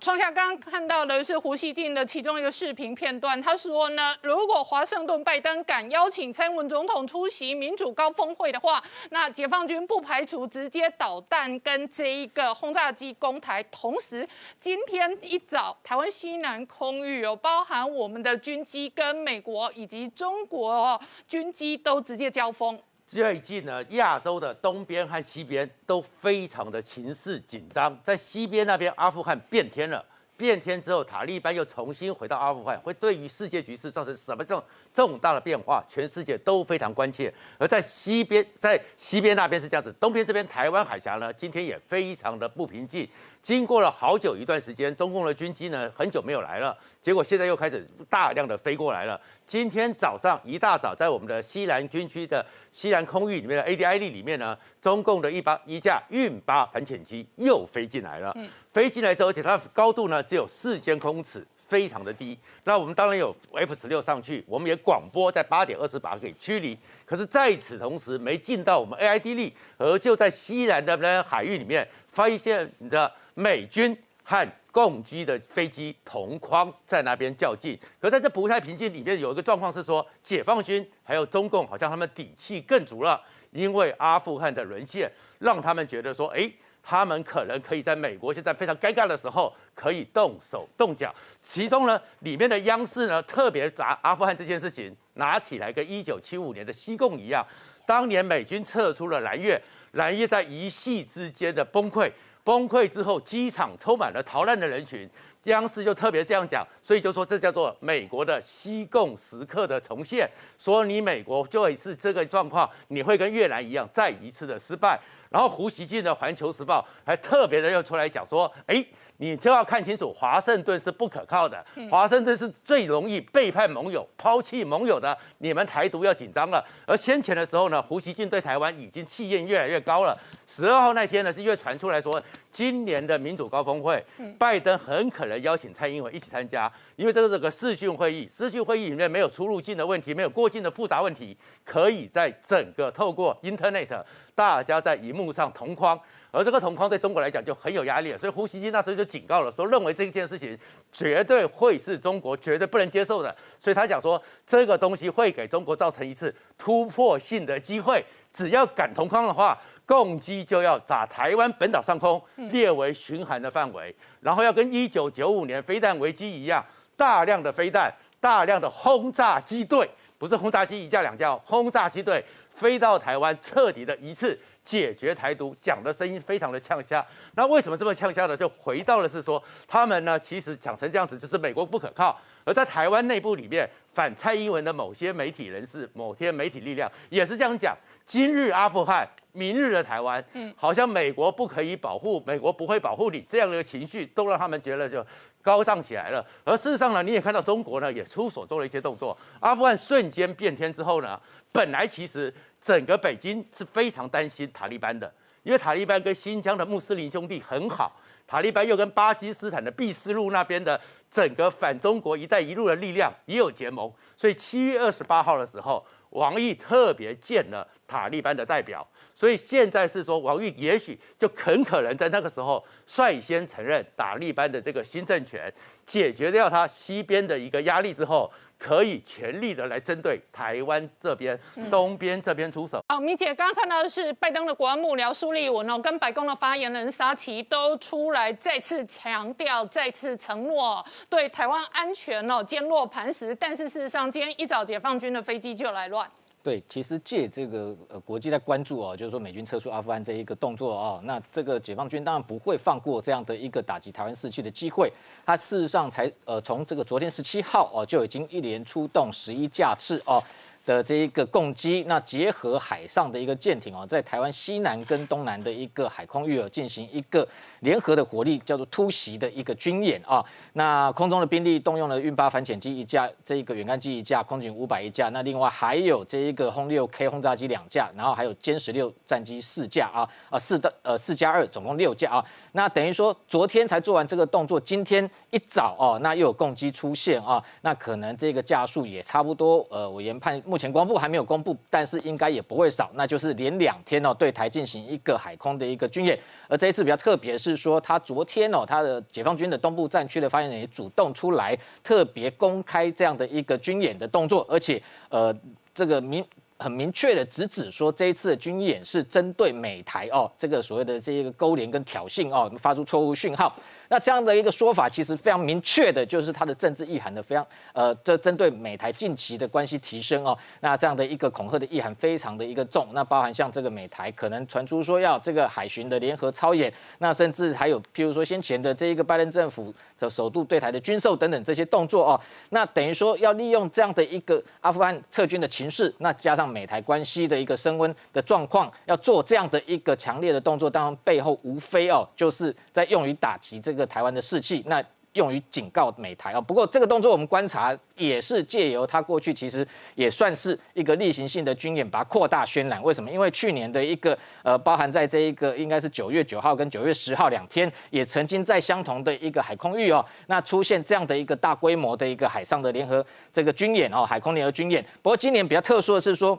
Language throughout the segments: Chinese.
创下刚刚看到的是胡锡进的其中一个视频片段，他说呢，如果华盛顿拜登敢邀请蔡英文总统出席民主高峰会的话，那解放军不排除直接导弹跟这一个轰炸机攻台。同时，今天一早台湾西南空域有包含我们的军机跟美国以及中国军机都直接交锋。最近呢，亚洲的东边和西边都非常的情势紧张。在西边那边，阿富汗变天了，变天之后，塔利班又重新回到阿富汗，会对于世界局势造成什么重重大的变化？全世界都非常关切。而在西边，在西边那边是这样子，东边这边台湾海峡呢，今天也非常的不平静。经过了好久一段时间，中共的军机呢，很久没有来了，结果现在又开始大量的飞过来了。今天早上一大早，在我们的西南军区的西南空域里面的 ADID 里面呢，中共的一八一架运八反潜机又飞进来了。飞进来之后，而且它的高度呢只有四千公尺，非常的低。那我们当然有 F 十六上去，我们也广播在八点二十把给驱离。可是在此同时，没进到我们 AID 里，而就在西南的海域里面发现你的。美军和共机的飞机同框在那边较劲，可在这不太平静里面有一个状况是说，解放军还有中共好像他们底气更足了，因为阿富汗的沦陷让他们觉得说，哎，他们可能可以在美国现在非常尴尬的时候可以动手动脚。其中呢，里面的央视呢特别把阿富汗这件事情拿起来，跟一九七五年的西贡一样，当年美军撤出了蓝月，蓝月在一夕之间的崩溃。崩溃之后，机场充满了逃难的人群。央视就特别这样讲，所以就说这叫做美国的西贡时刻的重现。说你美国就会是这个状况，你会跟越南一样再一次的失败。然后胡锡进的《环球时报》还特别的又出来讲说，哎。你就要看清楚，华盛顿是不可靠的，华盛顿是最容易背叛盟友、抛弃盟友的。你们台独要紧张了。而先前的时候呢，胡锡进对台湾已经气焰越来越高了。十二号那天呢，是因为传出来说，今年的民主高峰会，拜登很可能邀请蔡英文一起参加，因为这个是个视讯会议，视讯会议里面没有出入境的问题，没有过境的复杂问题，可以在整个透过 Internet，大家在荧幕上同框。而这个同框对中国来讲就很有压力了，所以胡锡进那时候就警告了，说认为这件事情绝对会是中国绝对不能接受的，所以他讲说这个东西会给中国造成一次突破性的机会，只要敢同框的话，共机就要把台湾本岛上空列为巡航的范围，然后要跟一九九五年飞弹危机一样，大量的飞弹、大量的轰炸机队，不是轰炸机一架两架，轰炸机队飞到台湾，彻底的一次。解决台独讲的声音非常的呛虾，那为什么这么呛虾呢？就回到了是说，他们呢其实讲成这样子，就是美国不可靠。而在台湾内部里面，反蔡英文的某些媒体人士、某些媒体力量也是这样讲：今日阿富汗，明日的台湾，嗯，好像美国不可以保护，美国不会保护你，这样的情绪都让他们觉得就高涨起来了。而事实上呢，你也看到中国呢也出手做了一些动作，阿富汗瞬间变天之后呢，本来其实。整个北京是非常担心塔利班的，因为塔利班跟新疆的穆斯林兄弟很好，塔利班又跟巴基斯坦的毕斯路那边的整个反中国“一带一路”的力量也有结盟，所以七月二十八号的时候，王毅特别见了塔利班的代表，所以现在是说王毅也许就很可能在那个时候率先承认塔利班的这个新政权，解决掉他西边的一个压力之后。可以全力的来针对台湾这边东边这边出手。好，明姐刚刚看到的是拜登的国安幕僚苏利文哦，跟白宫的发言人沙奇都出来再次强调、再次承诺对台湾安全哦坚若磐石。但是事实上，今天一早解放军的飞机就来乱。对，其实借这个呃国际在关注哦，就是说美军撤出阿富汗这一个动作哦，那这个解放军当然不会放过这样的一个打击台湾士气的机会。他事实上才呃从这个昨天十七号哦就已经一连出动十一架次哦。的这一个攻击，那结合海上的一个舰艇哦，在台湾西南跟东南的一个海空域哦，进行一个联合的火力叫做突袭的一个军演啊。那空中的兵力动用了运八反潜机一架，这一个远干机一架，空警五百一架，那另外还有这一个轰六 K 轰炸机两架，然后还有歼十六战机四架啊啊四的呃四加二，总共六架啊。那等于说昨天才做完这个动作，今天一早哦，那又有攻击出现啊，那可能这个架数也差不多。呃，我研判目前光部还没有公布，但是应该也不会少，那就是连两天哦，对台进行一个海空的一个军演。而这一次比较特别是。是说，他昨天哦，他的解放军的东部战区的发言人也主动出来，特别公开这样的一个军演的动作，而且呃，这个明很明确的直指说，这一次的军演是针对美台哦，这个所谓的这一个勾连跟挑衅哦，发出错误讯号。那这样的一个说法，其实非常明确的，就是它的政治意涵的非常，呃，这针对美台近期的关系提升哦，那这样的一个恐吓的意涵非常的一个重，那包含像这个美台可能传出说要这个海巡的联合操演，那甚至还有譬如说先前的这一个拜登政府的首度对台的军售等等这些动作哦，那等于说要利用这样的一个阿富汗撤军的情势，那加上美台关系的一个升温的状况，要做这样的一个强烈的动作，当然背后无非哦，就是在用于打击这个。台湾的士气，那用于警告美台啊。不过这个动作我们观察也是借由他过去其实也算是一个例行性的军演，把它扩大渲染。为什么？因为去年的一个呃，包含在这一个应该是九月九号跟九月十号两天，也曾经在相同的一个海空域哦，那出现这样的一个大规模的一个海上的联合这个军演哦，海空联合军演。不过今年比较特殊的是说，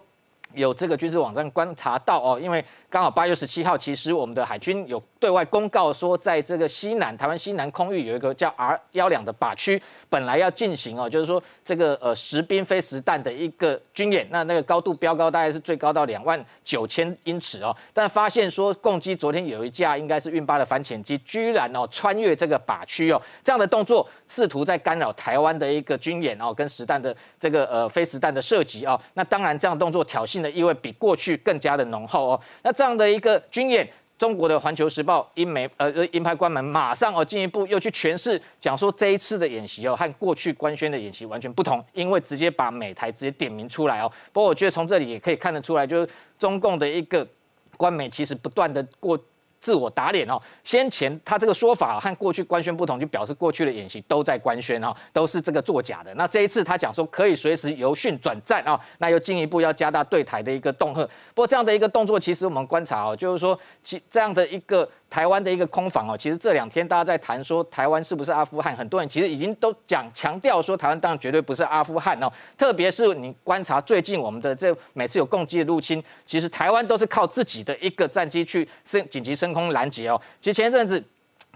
有这个军事网站观察到哦，因为。刚好八月十七号，其实我们的海军有对外公告说，在这个西南台湾西南空域有一个叫 R 幺两的靶区，本来要进行哦，就是说这个呃实兵非实弹的一个军演，那那个高度标高大概是最高到两万九千英尺哦，但发现说共机昨天有一架应该是运八的反潜机，居然哦穿越这个靶区哦，这样的动作试图在干扰台湾的一个军演哦，跟实弹的这个呃非实弹的射击哦，那当然这样动作挑衅的意味比过去更加的浓厚哦，那。这样的一个军演，中国的《环球时报》英媒呃英派官门马上哦进一步又去诠释，讲说这一次的演习哦和过去官宣的演习完全不同，因为直接把美台直接点名出来哦。不过我觉得从这里也可以看得出来，就是中共的一个官媒其实不断的过。自我打脸哦，先前他这个说法和过去官宣不同，就表示过去的演习都在官宣哦，都是这个作假的。那这一次他讲说可以随时由训转战啊，那又进一步要加大对台的一个恫吓。不过这样的一个动作，其实我们观察哦，就是说其这样的一个。台湾的一个空防哦，其实这两天大家在谈说台湾是不是阿富汗，很多人其实已经都讲强调说台湾当然绝对不是阿富汗哦。特别是你观察最近我们的这每次有攻击的入侵，其实台湾都是靠自己的一个战机去升紧急升空拦截哦。其实前一阵子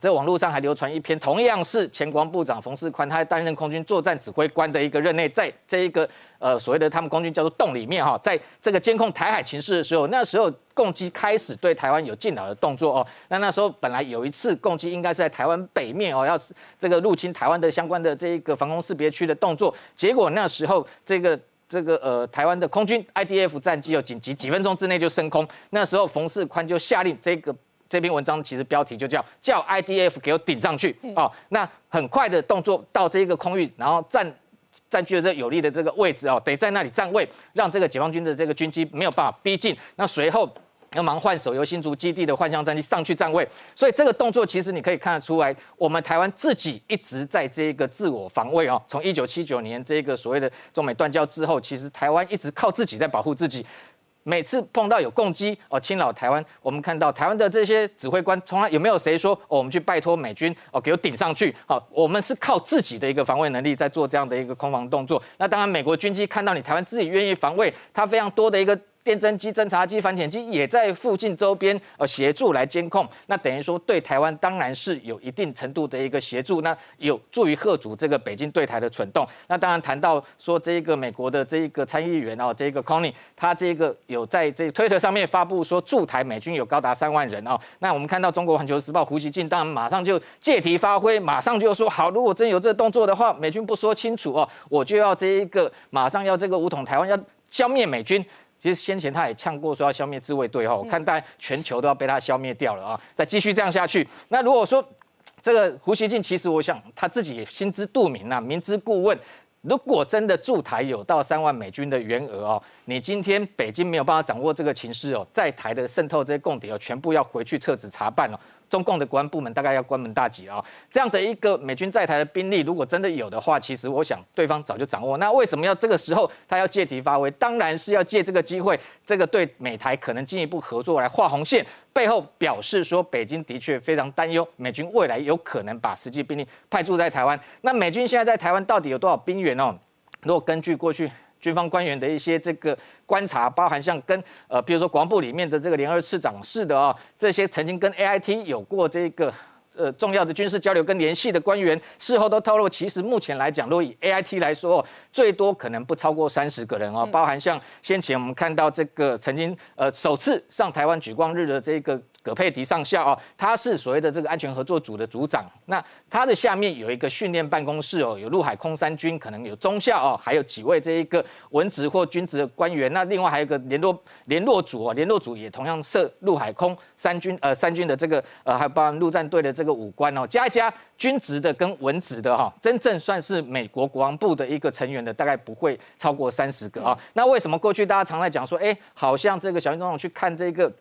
在网络上还流传一篇，同样是前国防部长冯世宽，他担任空军作战指挥官的一个任内，在这一个。呃，所谓的他们空军叫做洞里面哈，在这个监控台海情势的时候，那时候共机开始对台湾有进扰的动作哦。那那时候本来有一次共机应该是在台湾北面哦，要这个入侵台湾的相关的这一个防空识别区的动作，结果那时候这个这个呃台湾的空军 IDF 战机哦，紧急几分钟之内就升空。那时候冯世宽就下令，这个这篇文章其实标题就叫叫 IDF 给我顶上去哦。那很快的动作到这个空域，然后占。占据了这有利的这个位置哦，得在那里站位，让这个解放军的这个军机没有办法逼近。那随后要忙换手，由新竹基地的幻象战机上去站位。所以这个动作其实你可以看得出来，我们台湾自己一直在这个自我防卫哦。从一九七九年这个所谓的中美断交之后，其实台湾一直靠自己在保护自己。每次碰到有攻击哦，侵扰台湾，我们看到台湾的这些指挥官，从来有没有谁说哦，我们去拜托美军哦，给我顶上去？好，我们是靠自己的一个防卫能力在做这样的一个空防动作。那当然，美国军机看到你台湾自己愿意防卫，它非常多的一个。电侦机、侦察机、反潜机也在附近周边呃协助来监控，那等于说对台湾当然是有一定程度的一个协助，那有助于贺阻这个北京对台的蠢动。那当然谈到说这个美国的这一个参议员哦，这一个 Connie，他这个有在这推特上面发布说驻台美军有高达三万人哦。那我们看到中国环球时报胡锡进当然马上就借题发挥，马上就说好，如果真有这个动作的话，美军不说清楚哦，我就要这一个马上要这个武统台湾，要消灭美军。其实先前他也呛过说要消灭自卫队哈，我看大家全球都要被他消灭掉了啊！再继续这样下去，那如果说这个胡锡进，其实我想他自己也心知肚明啊，明知故问。如果真的驻台有到三万美军的员额哦，你今天北京没有办法掌握这个情势哦，在台的渗透这些共谍哦，全部要回去撤职查办了。中共的国安部门大概要关门大吉了啊！这样的一个美军在台的兵力，如果真的有的话，其实我想对方早就掌握。那为什么要这个时候他要借题发挥？当然是要借这个机会，这个对美台可能进一步合作来画红线，背后表示说北京的确非常担忧美军未来有可能把实际兵力派驻在台湾。那美军现在在台湾到底有多少兵员哦？如果根据过去。军方官员的一些这个观察，包含像跟呃，比如说国防部里面的这个联合次长室的啊，这些曾经跟 A I T 有过这个。呃，重要的军事交流跟联系的官员事后都透露，其实目前来讲，如果以 A I T 来说，最多可能不超过三十个人哦，包含像先前我们看到这个曾经呃首次上台湾举光日的这个。葛佩迪上校哦，他是所谓的这个安全合作组的组长。那他的下面有一个训练办公室哦，有陆海空三军，可能有中校哦，还有几位这一个文职或军职的官员。那另外还有一个联络联络组哦，联络组也同样设陆海空三军呃三军的这个呃，还包含陆战队的这个武官哦，加一加军职的跟文职的哈，真正算是美国国防部的一个成员的，大概不会超过三十个啊。那为什么过去大家常在讲说，哎，好像这个小英总统去看这个？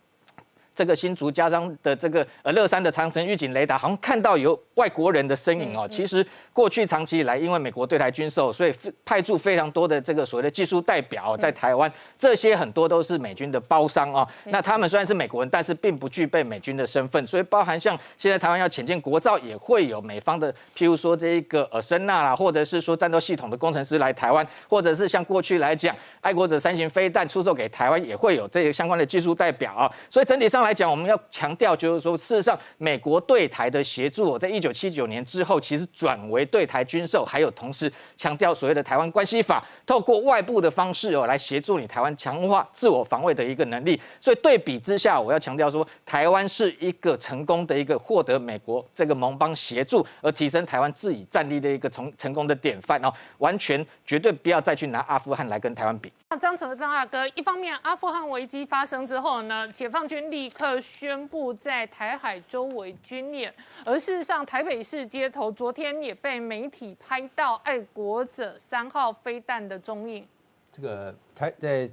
这个新竹加上的这个呃乐山的长城预警雷达，好像看到有外国人的身影哦。其实过去长期以来，因为美国对台军售，所以派驻非常多的这个所谓的技术代表在台湾，这些很多都是美军的包商哦。那他们虽然是美国人，但是并不具备美军的身份，所以包含像现在台湾要潜进国造，也会有美方的，譬如说这一个呃声纳啦，或者是说战斗系统的工程师来台湾，或者是像过去来讲，爱国者三型飞弹出售给台湾，也会有这个相关的技术代表啊。所以整体上。来讲，我们要强调，就是说，事实上，美国对台的协助，在一九七九年之后，其实转为对台军售，还有同时强调所谓的台湾关系法，透过外部的方式哦，来协助你台湾强化自我防卫的一个能力。所以对比之下，我要强调说，台湾是一个成功的一个获得美国这个盟邦协助而提升台湾自己战力的一个成成功的典范哦，完全绝对不要再去拿阿富汗来跟台湾比。那张成张大哥，一方面阿富汗危机发生之后呢，解放军立刻宣布在台海周围军演，而事实上台北市街头昨天也被媒体拍到爱国者三号飞弹的踪影。这个台在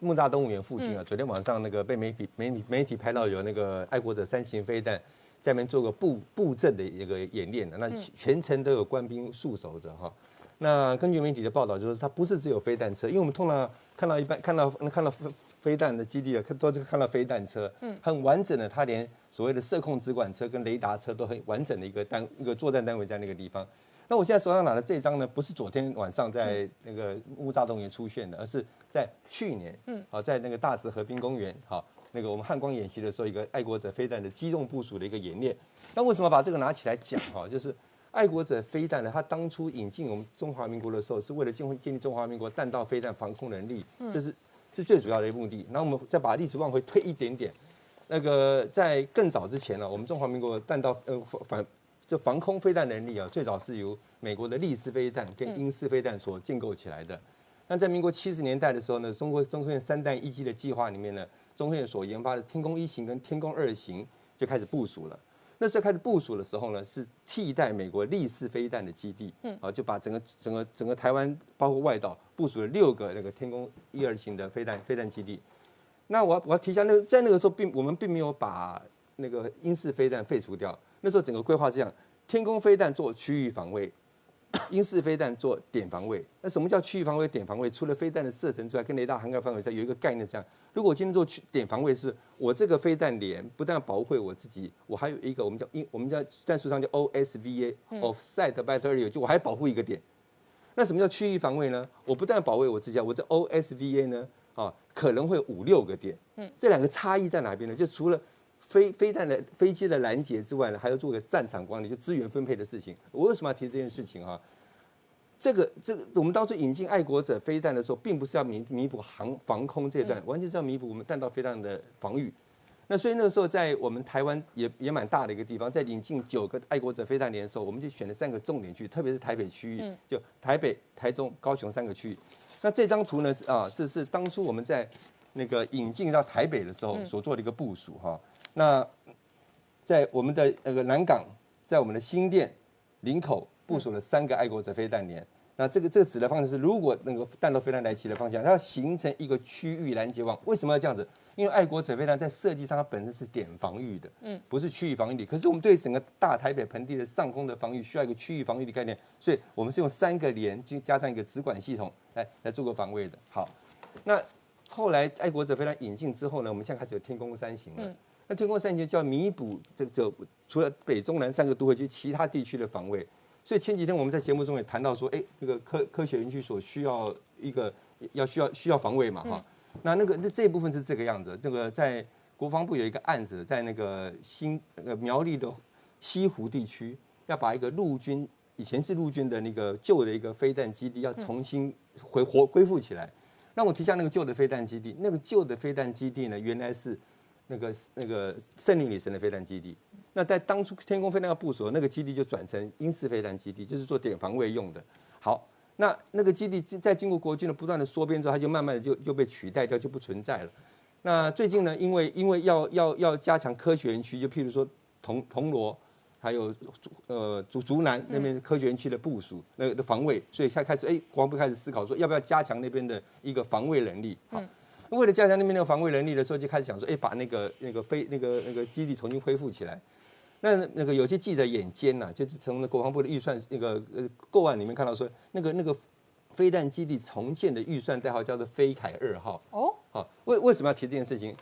木栅动物园附近啊，昨天晚上那个被媒体媒体媒体拍到有那个爱国者三型飞弹在那边做个布布阵的一个演练的，那全程都有官兵驻守着哈。那根据媒体的报道，就是它不是只有飞弹车，因为我们通常看到一般看到看到飞飞弹的基地啊，看都是看到飞弹车，嗯，很完整的，它连所谓的射控直管车跟雷达车都很完整的一个单一个作战单位在那个地方。那我现在手上拿的这张呢，不是昨天晚上在那个乌扎动员出现的，而是在去年，嗯，好，在那个大慈河滨公园，好，那个我们汉光演习的时候，一个爱国者飞弹的机动部署的一个演练。那为什么把这个拿起来讲哈？就是。爱国者飞弹呢？它当初引进我们中华民国的时候，是为了建建立中华民国弹道飞弹防空能力，这是是最主要的一个目的。那我们再把历史往回推一点点，那个在更早之前呢，我们中华民国弹道呃反就防空飞弹能力啊，最早是由美国的利式飞弹跟英式飞弹所建构起来的。那在民国七十年代的时候呢，中国中科院三弹一机的计划里面呢，中科院所研发的天宫一型跟天宫二型就开始部署了。那时候开始部署的时候呢，是替代美国立式飞弹的基地，嗯，啊，就把整个整个整个台湾包括外岛部署了六个那个天宫一二型的飞弹飞弹基地。那我我要提一下，那个在那个时候并我们并没有把那个英式飞弹废除掉。那时候整个规划是这样：天宫飞弹做区域防卫，英式飞弹做点防卫。那什么叫区域防卫、点防卫？除了飞弹的射程之外，跟雷达涵盖范围在有一个概念，这样。如果我今天做区点防卫，是我这个飞弹连不但保护我自己，我还有一个我们叫英，我们叫战术上叫 OSVA，Offset Battle Area，就我还保护一个点。那什么叫区域防卫呢？我不但保卫我自己，我这 OSVA 呢，啊，可能会五六个点。嗯，这两个差异在哪边呢？就除了飞飞弹的飞机的拦截之外呢，还要做个战场管理，就资源分配的事情。我为什么要提这件事情啊？这个这个，我们当初引进爱国者飞弹的时候，并不是要弥弥补航防空这段，完全是要弥补我们弹道飞弹的防御。那所以那个时候，在我们台湾也也蛮大的一个地方，在引进九个爱国者飞弹连的时候，我们就选了三个重点区，特别是台北区域，就台北、台中、高雄三个区域。那这张图呢，是啊，是是当初我们在那个引进到台北的时候所做的一个部署哈。那在我们的那个南港，在我们的新店、林口。部署了三个爱国者飞弹连，那这个这个指的方向是，如果那个弹道飞弹来袭的方向，它要形成一个区域拦截网。为什么要这样子？因为爱国者飞弹在设计上它本身是点防御的，嗯，不是区域防御的。可是我们对整个大台北盆地的上空的防御需要一个区域防御的概念，所以我们是用三个连就加上一个直管系统来来做个防卫的。好，那后来爱国者飞弹引进之后呢，我们现在开始有天宫三型了。那天空三节就要弥补这这除了北中南三个都会区其他地区的防卫。所以前几天我们在节目中也谈到说，哎，这个科科学园区所需要一个要需要需要防卫嘛哈。那那个那这一部分是这个样子，这个在国防部有一个案子，在那个新呃苗栗的西湖地区，要把一个陆军以前是陆军的那个旧的一个飞弹基地，要重新回活恢复起来。那我提下那个旧的飞弹基地，那个旧的飞弹基地呢，原来是那个那个胜利女神的飞弹基地。那在当初天空飞弹要部署，那个基地就转成英式飞弹基地，就是做点防卫用的。好，那那个基地在经过国军的不断的缩编之后，它就慢慢的就就被取代掉，就不存在了。那最近呢，因为因为要要要加强科学园区，就譬如说铜铜锣，还有呃竹竹南那边科学园区的部署，那个的防卫，所以才开始哎，国防部开始思考说，要不要加强那边的一个防卫能力？好，为了加强那边的防卫能力的时候，就开始想说，哎，把那个那个飞那个那个基地重新恢复起来。那那个有些记者眼尖呐，就是从那国防部的预算那个呃构案里面看到说，那个那个飞弹基地重建的预算代号叫做飞凯二号。哦，好，为为什么要提这件事情？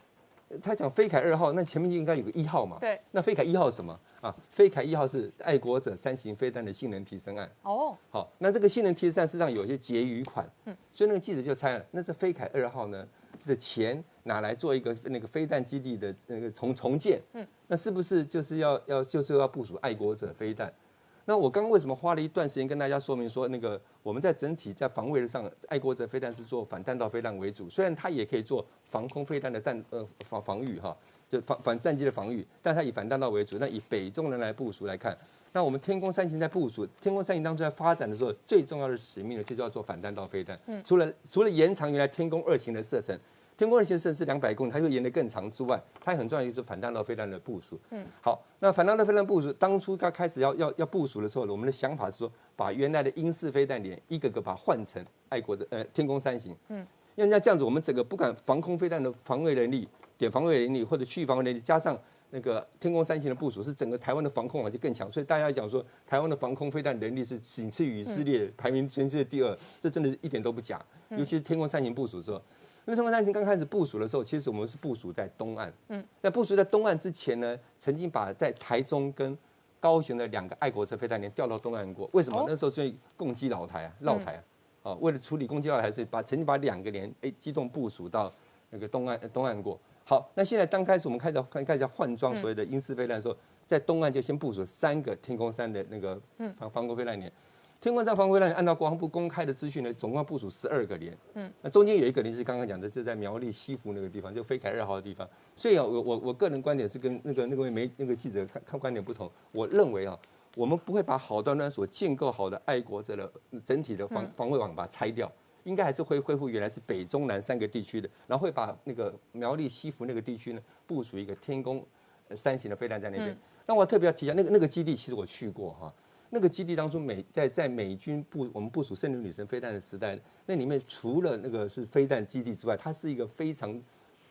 他讲飞凯二号，那前面就应该有个一号嘛。对。那飞凯一号是什么啊？飞凯一号是爱国者三型飞弹的性能提升案。哦。好，那这个性能提升案实际上有一些结余款。嗯。所以那个记者就猜了，那这飞凯二号呢的钱？拿来做一个那个飞弹基地的那个重重建，嗯，那是不是就是要要就是要部署爱国者飞弹？那我刚刚为什么花了一段时间跟大家说明说，那个我们在整体在防卫上，爱国者飞弹是做反弹道飞弹为主，虽然它也可以做防空飞弹的弹呃防防御哈，就反反战机的防御，但它以反弹道为主。那以北中人来部署来看，那我们天空三型在部署，天空三型当中在发展的时候，最重要的使命呢，就叫做反弹道飞弹。嗯，除了除了延长原来天空二型的射程。天空二型射程是两百公里，它会延得更长之外，它很重要就是反弹道飞弹的部署。嗯，好，那反弹道飞弹部署，当初刚开始要要要部署的时候，我们的想法是说，把原来的英式飞弹连一个个把它换成爱国的呃天空三型。嗯，因为那这样子，我们整个不管防空飞弹的防卫能力、点防卫能力或者区域防卫能力，加上那个天空三型的部署，是整个台湾的防空网就更强。所以大家讲说，台湾的防空飞弹能力是仅次于以色列，排名全世界第二，这真的一点都不假。尤其是天空三型部署之后。因为天空三型刚开始部署的时候，其实我们是部署在东岸。嗯，在部署在东岸之前呢，曾经把在台中跟高雄的两个爱国者飞弹连调到东岸过。为什么？那时候是攻击老台啊，绕台啊。哦，为了处理攻击老台，是把曾经把两个连哎机动部署到那个东岸东岸过。好，那现在刚开始我们开始看开始换装所谓的英式飞弹的时候，在东岸就先部署三个天空山的那个防防空飞弹连。天空山防空飞弹按照国防部公开的资讯呢，总共部署十二个连。嗯，那中间有一个连是刚刚讲的，就在苗栗西湖那个地方，就飞凯二号的地方。所以啊，我我我个人观点是跟那个那位媒那个记者看看观点不同。我认为啊，我们不会把好端端所建构好的爱国者的整体的防防卫网把它拆掉，应该还是会恢复原来是北中南三个地区的，然后会把那个苗栗西湖那个地区呢部署一个天宫三型的飞弹在那边。那我特别要提一下，那个那个基地其实我去过哈。那个基地当中，美在在美军部我们部署圣女女神飞弹的时代，那里面除了那个是飞弹基地之外，它是一个非常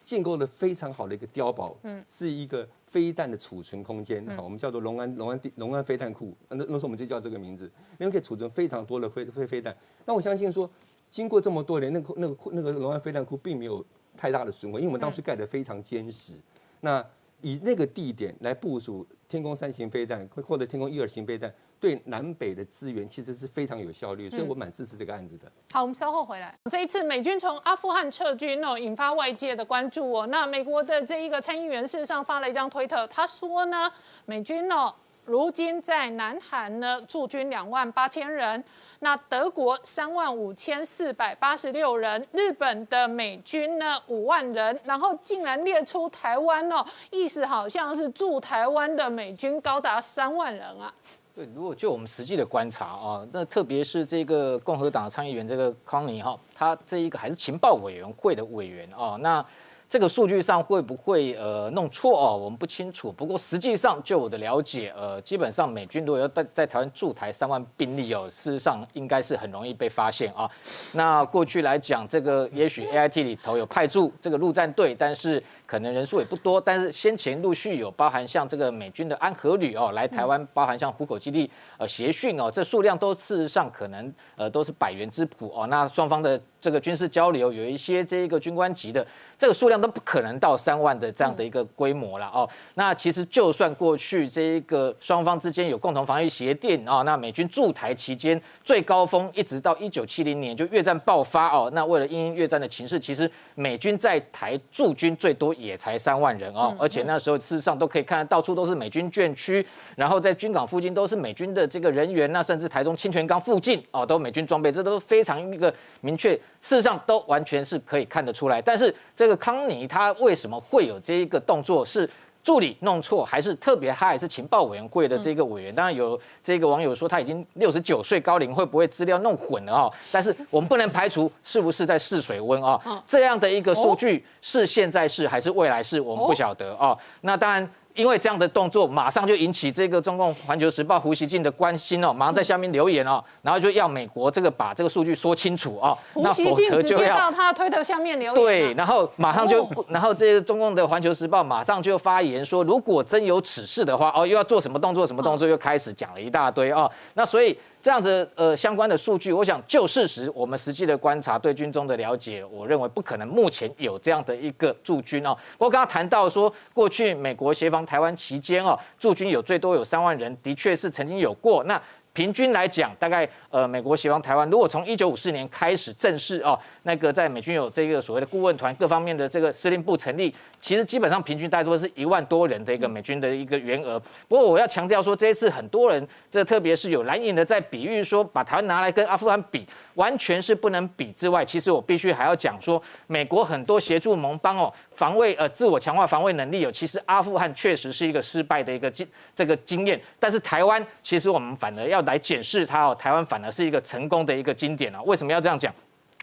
建构的非常好的一个碉堡，嗯，是一个飞弹的储存空间，好，我们叫做龙安龙安地龙安飞弹库，那那时候我们就叫这个名字，因为可以储存非常多的飞飞飞弹。那我相信说，经过这么多年，那个那个那个龙安飞弹库并没有太大的损毁，因为我们当时盖得非常坚实。那以那个地点来部署天宫三型飞弹，或者天宫一二型飞弹。对南北的资源其实是非常有效率，所以我蛮支持这个案子的。好，我们稍后回来。这一次美军从阿富汗撤军哦，引发外界的关注哦。那美国的这一个参议员事实上发了一张推特，他说呢，美军哦，如今在南韩呢驻军两万八千人，那德国三万五千四百八十六人，日本的美军呢五万人，然后竟然列出台湾哦，意思好像是驻台湾的美军高达三万人啊。对，如果就我们实际的观察啊，那特别是这个共和党的参议员这个康尼哈，他这一个还是情报委员会的委员啊，那这个数据上会不会呃弄错哦？我们不清楚。不过实际上就我的了解，呃，基本上美军如果要在在台湾驻台三万兵力哦，事实上应该是很容易被发现啊。那过去来讲，这个也许 A I T 里头有派驻这个陆战队，但是可能人数也不多，但是先前陆续有包含像这个美军的安和旅哦来台湾，包含像虎口基地呃协训哦，这数量都事实上可能呃都是百元之谱哦。那双方的这个军事交流有一些这个军官级的。这个数量都不可能到三万的这样的一个规模了哦。那其实就算过去这一个双方之间有共同防御协定哦，那美军驻台期间最高峰一直到一九七零年就越战爆发哦。那为了应越战的情势，其实美军在台驻军最多也才三万人哦。而且那时候事实上都可以看到处都是美军眷区，然后在军港附近都是美军的这个人员，那甚至台中清泉岗附近哦都美军装备，这都非常一个明确。事实上都完全是可以看得出来，但是这个康尼他为什么会有这一个动作？是助理弄错，还是特别他还是情报委员会的这个委员？当然有这个网友说他已经六十九岁高龄，会不会资料弄混了哦？但是我们不能排除是不是在试水温啊？这样的一个数据是现在是还是未来是我们不晓得哦。那当然。因为这样的动作，马上就引起这个中共环球时报胡锡进的关心哦，马上在下面留言哦，然后就要美国这个把这个数据说清楚哦。胡锡进直接到他推特下面留言。对，然后马上就，然后这个中共的环球时报马上就发言说，如果真有此事的话，哦，又要做什么动作，什么动作，又开始讲了一大堆哦。那所以。这样子呃相关的数据，我想就事实，我们实际的观察对军中的了解，我认为不可能目前有这样的一个驻军哦。不过刚刚谈到说，过去美国协防台湾期间哦，驻军有最多有三万人，的确是曾经有过。那平均来讲，大概呃美国协防台湾，如果从一九五四年开始正式哦，那个在美军有这个所谓的顾问团各方面的这个司令部成立。其实基本上平均大多是一万多人的一个美军的一个员额。不过我要强调说，这一次很多人，这特别是有蓝营的在比喻说，把台湾拿来跟阿富汗比，完全是不能比之外，其实我必须还要讲说，美国很多协助盟邦哦，防卫呃自我强化防卫能力有，其实阿富汗确实是一个失败的一个经这个经验，但是台湾其实我们反而要来检视它哦，台湾反而是一个成功的一个经典啊。为什么要这样讲？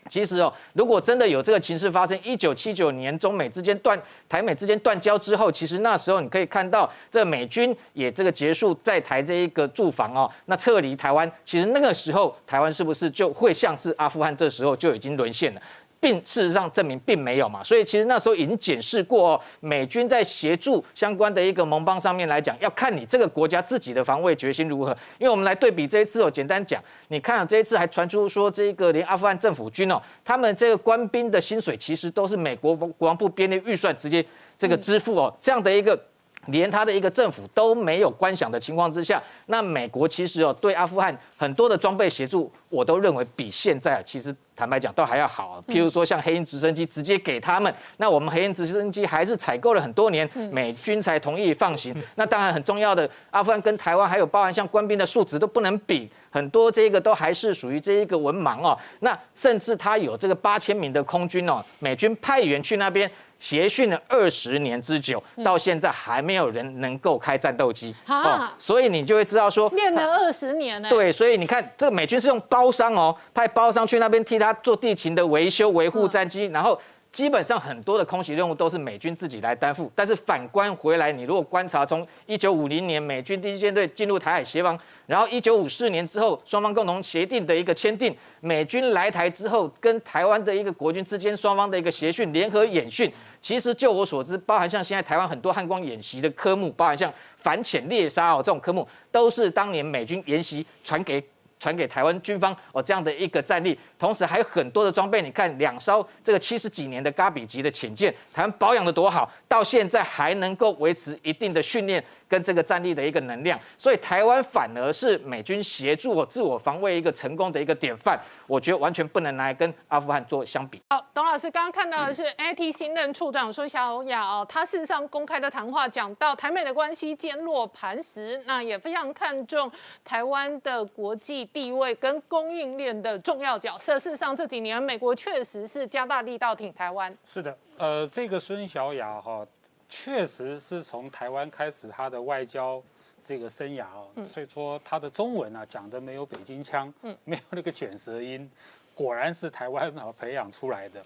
其实哦，如果真的有这个情势发生，一九七九年中美之间断台美之间断交之后，其实那时候你可以看到，这美军也这个结束在台这一个驻防哦，那撤离台湾，其实那个时候台湾是不是就会像是阿富汗这时候就已经沦陷了？并事实上证明并没有嘛，所以其实那时候已经检视过哦，美军在协助相关的一个盟邦上面来讲，要看你这个国家自己的防卫决心如何。因为我们来对比这一次哦，简单讲，你看这一次还传出说这个连阿富汗政府军哦，他们这个官兵的薪水其实都是美国国防部编列预算直接这个支付哦，这样的一个。连他的一个政府都没有关想的情况之下，那美国其实哦对阿富汗很多的装备协助，我都认为比现在其实坦白讲都还要好。譬如说像黑鹰直升机直接给他们，那我们黑鹰直升机还是采购了很多年，美军才同意放行。那当然很重要的，阿富汗跟台湾还有包含像官兵的数值都不能比，很多这个都还是属于这一个文盲哦。那甚至他有这个八千名的空军哦，美军派员去那边。协训了二十年之久，到现在还没有人能够开战斗机哦，所以你就会知道说练了二十年呢。对，所以你看这个美军是用包商哦，派包商去那边替他做地勤的维修维护战机，然后基本上很多的空袭任务都是美军自己来担负。但是反观回来，你如果观察从一九五零年美军第一舰队进入台海协防，然后一九五四年之后双方共同协定的一个签订，美军来台之后跟台湾的一个国军之间双方的一个协训联合演训。其实就我所知，包含像现在台湾很多汉光演习的科目，包含像反潜猎杀哦这种科目，都是当年美军演习传给传给台湾军方哦这样的一个战力。同时还有很多的装备，你看两艘这个七十几年的嘎比级的潜舰，台湾保养的多好，到现在还能够维持一定的训练。跟这个战力的一个能量，所以台湾反而是美军协助我自我防卫一个成功的一个典范，我觉得完全不能拿来跟阿富汗做相比。好，董老师刚刚看到的是 IT 新任处长孙小雅哦，他事实上公开的谈话讲到台美的关系坚若磐石，那也非常看重台湾的国际地位跟供应链的重要角色。事实上这几年美国确实是加大力道挺台湾。是的，呃，这个孙小雅哈。确实是从台湾开始他的外交这个生涯哦，所以说他的中文啊讲的没有北京腔，没有那个卷舌音，果然是台湾啊培养出来的。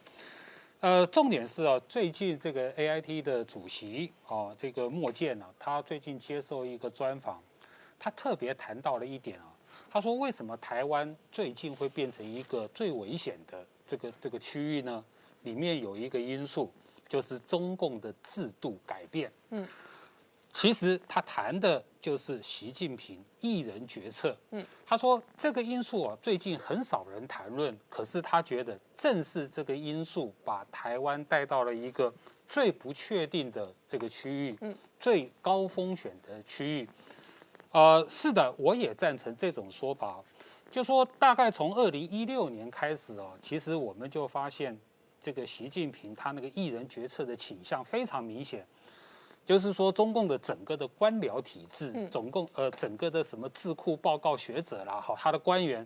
呃，重点是哦，最近这个 A I T 的主席哦，这个莫健呢，他最近接受一个专访，他特别谈到了一点啊，他说为什么台湾最近会变成一个最危险的这个这个区域呢？里面有一个因素。就是中共的制度改变。嗯，其实他谈的就是习近平一人决策。嗯，他说这个因素啊，最近很少人谈论，可是他觉得正是这个因素把台湾带到了一个最不确定的这个区域，嗯，最高风险的区域。呃，是的，我也赞成这种说法，就说大概从二零一六年开始啊，其实我们就发现这个习近平他那个一人决策的倾向非常明显。就是说，中共的整个的官僚体制，总共呃，整个的什么智库报告学者啦，好，他的官员，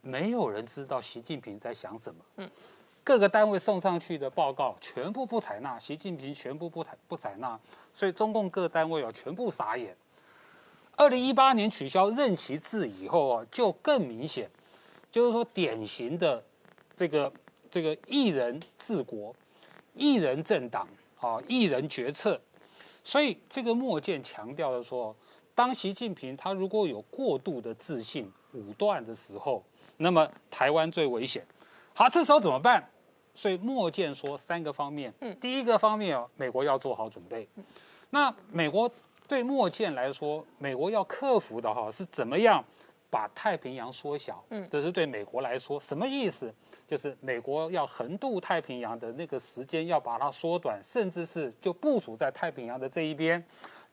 没有人知道习近平在想什么。嗯，各个单位送上去的报告全部不采纳，习近平全部不采不采纳，所以中共各单位哦全部傻眼。二零一八年取消任期制以后啊，就更明显，就是说典型的这个这个一人治国，一人政党啊，一人决策。所以这个莫健强调的说，当习近平他如果有过度的自信、武断的时候，那么台湾最危险。好，这时候怎么办？所以莫健说三个方面。嗯，第一个方面哦，美国要做好准备。那美国对莫健来说，美国要克服的哈是怎么样把太平洋缩小？嗯，这是对美国来说什么意思？就是美国要横渡太平洋的那个时间要把它缩短，甚至是就部署在太平洋的这一边。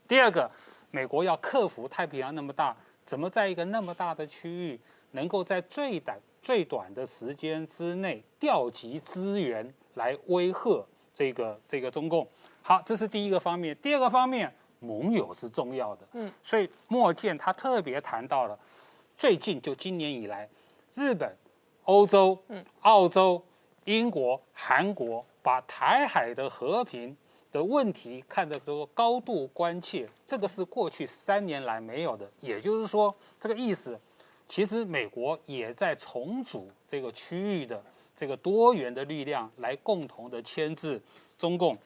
第二个，美国要克服太平洋那么大，怎么在一个那么大的区域，能够在最短最短的时间之内调集资源来威吓这个这个中共？好，这是第一个方面。第二个方面，盟友是重要的。嗯，所以莫健他特别谈到了，最近就今年以来，日本。欧洲、澳洲、英国、韩国把台海的和平的问题看得都高度关切，这个是过去三年来没有的。也就是说，这个意思，其实美国也在重组这个区域的这个多元的力量，来共同的牵制中共。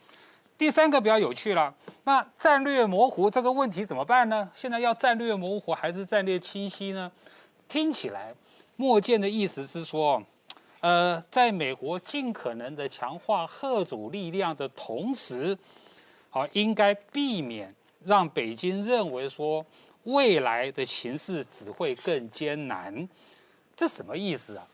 第三个比较有趣了，那战略模糊这个问题怎么办呢？现在要战略模糊还是战略清晰呢？听起来。莫健的意思是说，呃，在美国尽可能的强化贺主力量的同时，啊，应该避免让北京认为说未来的形势只会更艰难。这什么意思啊？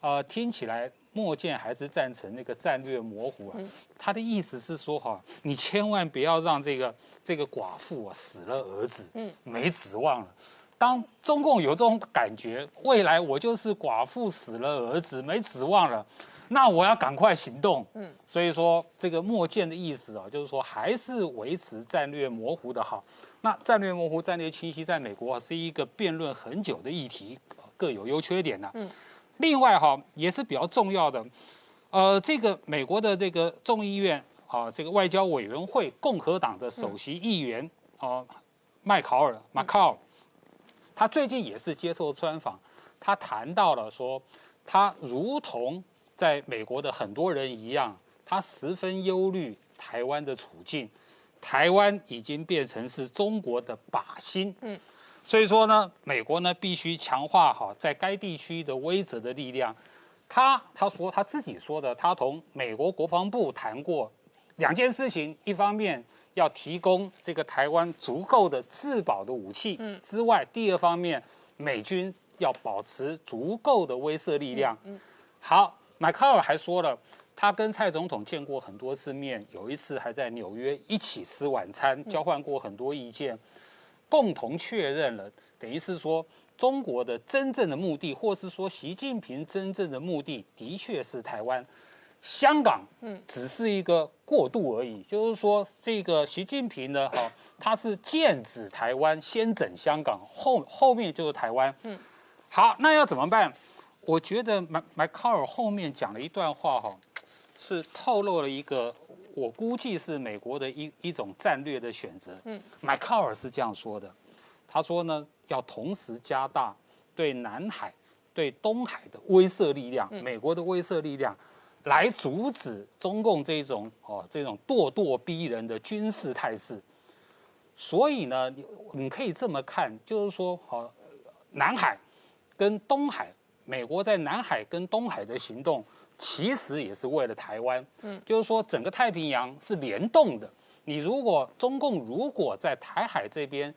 呃，听起来莫健还是赞成那个战略模糊啊。他的意思是说，哈，你千万不要让这个这个寡妇啊死了儿子，嗯，没指望了。当中共有这种感觉，未来我就是寡妇死了儿子没指望了，那我要赶快行动。嗯，所以说这个莫见的意思啊，就是说还是维持战略模糊的好。那战略模糊、战略清晰，在美国是一个辩论很久的议题，各有优缺点的。嗯，另外哈也是比较重要的，呃，这个美国的这个众议院啊，这个外交委员会共和党的首席议员啊，麦考尔马考。他最近也是接受专访，他谈到了说，他如同在美国的很多人一样，他十分忧虑台湾的处境，台湾已经变成是中国的靶心，嗯，所以说呢，美国呢必须强化好在该地区的威慑的力量。他他说他自己说的，他同美国国防部谈过两件事情，一方面。要提供这个台湾足够的自保的武器之外，第二方面，美军要保持足够的威慑力量。好，迈克尔还说了，他跟蔡总统见过很多次面，有一次还在纽约一起吃晚餐，交换过很多意见，共同确认了，等于是说中国的真正的目的，或是说习近平真正的目的，的确是台湾。香港，嗯，只是一个过渡而已。就是说，这个习近平呢，哈，他是剑指台湾，先整香港，后后面就是台湾。嗯，好，那要怎么办？我觉得麦麦考尔后面讲了一段话，哈，是透露了一个，我估计是美国的一一种战略的选择。嗯，麦考尔是这样说的，他说呢，要同时加大对南海、对东海的威慑力量，美国的威慑力量。来阻止中共这种哦这种咄咄逼人的军事态势，所以呢，你你可以这么看，就是说，好，南海跟东海美国在南海跟东海的行动，其实也是为了台湾。嗯，就是说整个太平洋是联动的。你如果中共如果在台海这边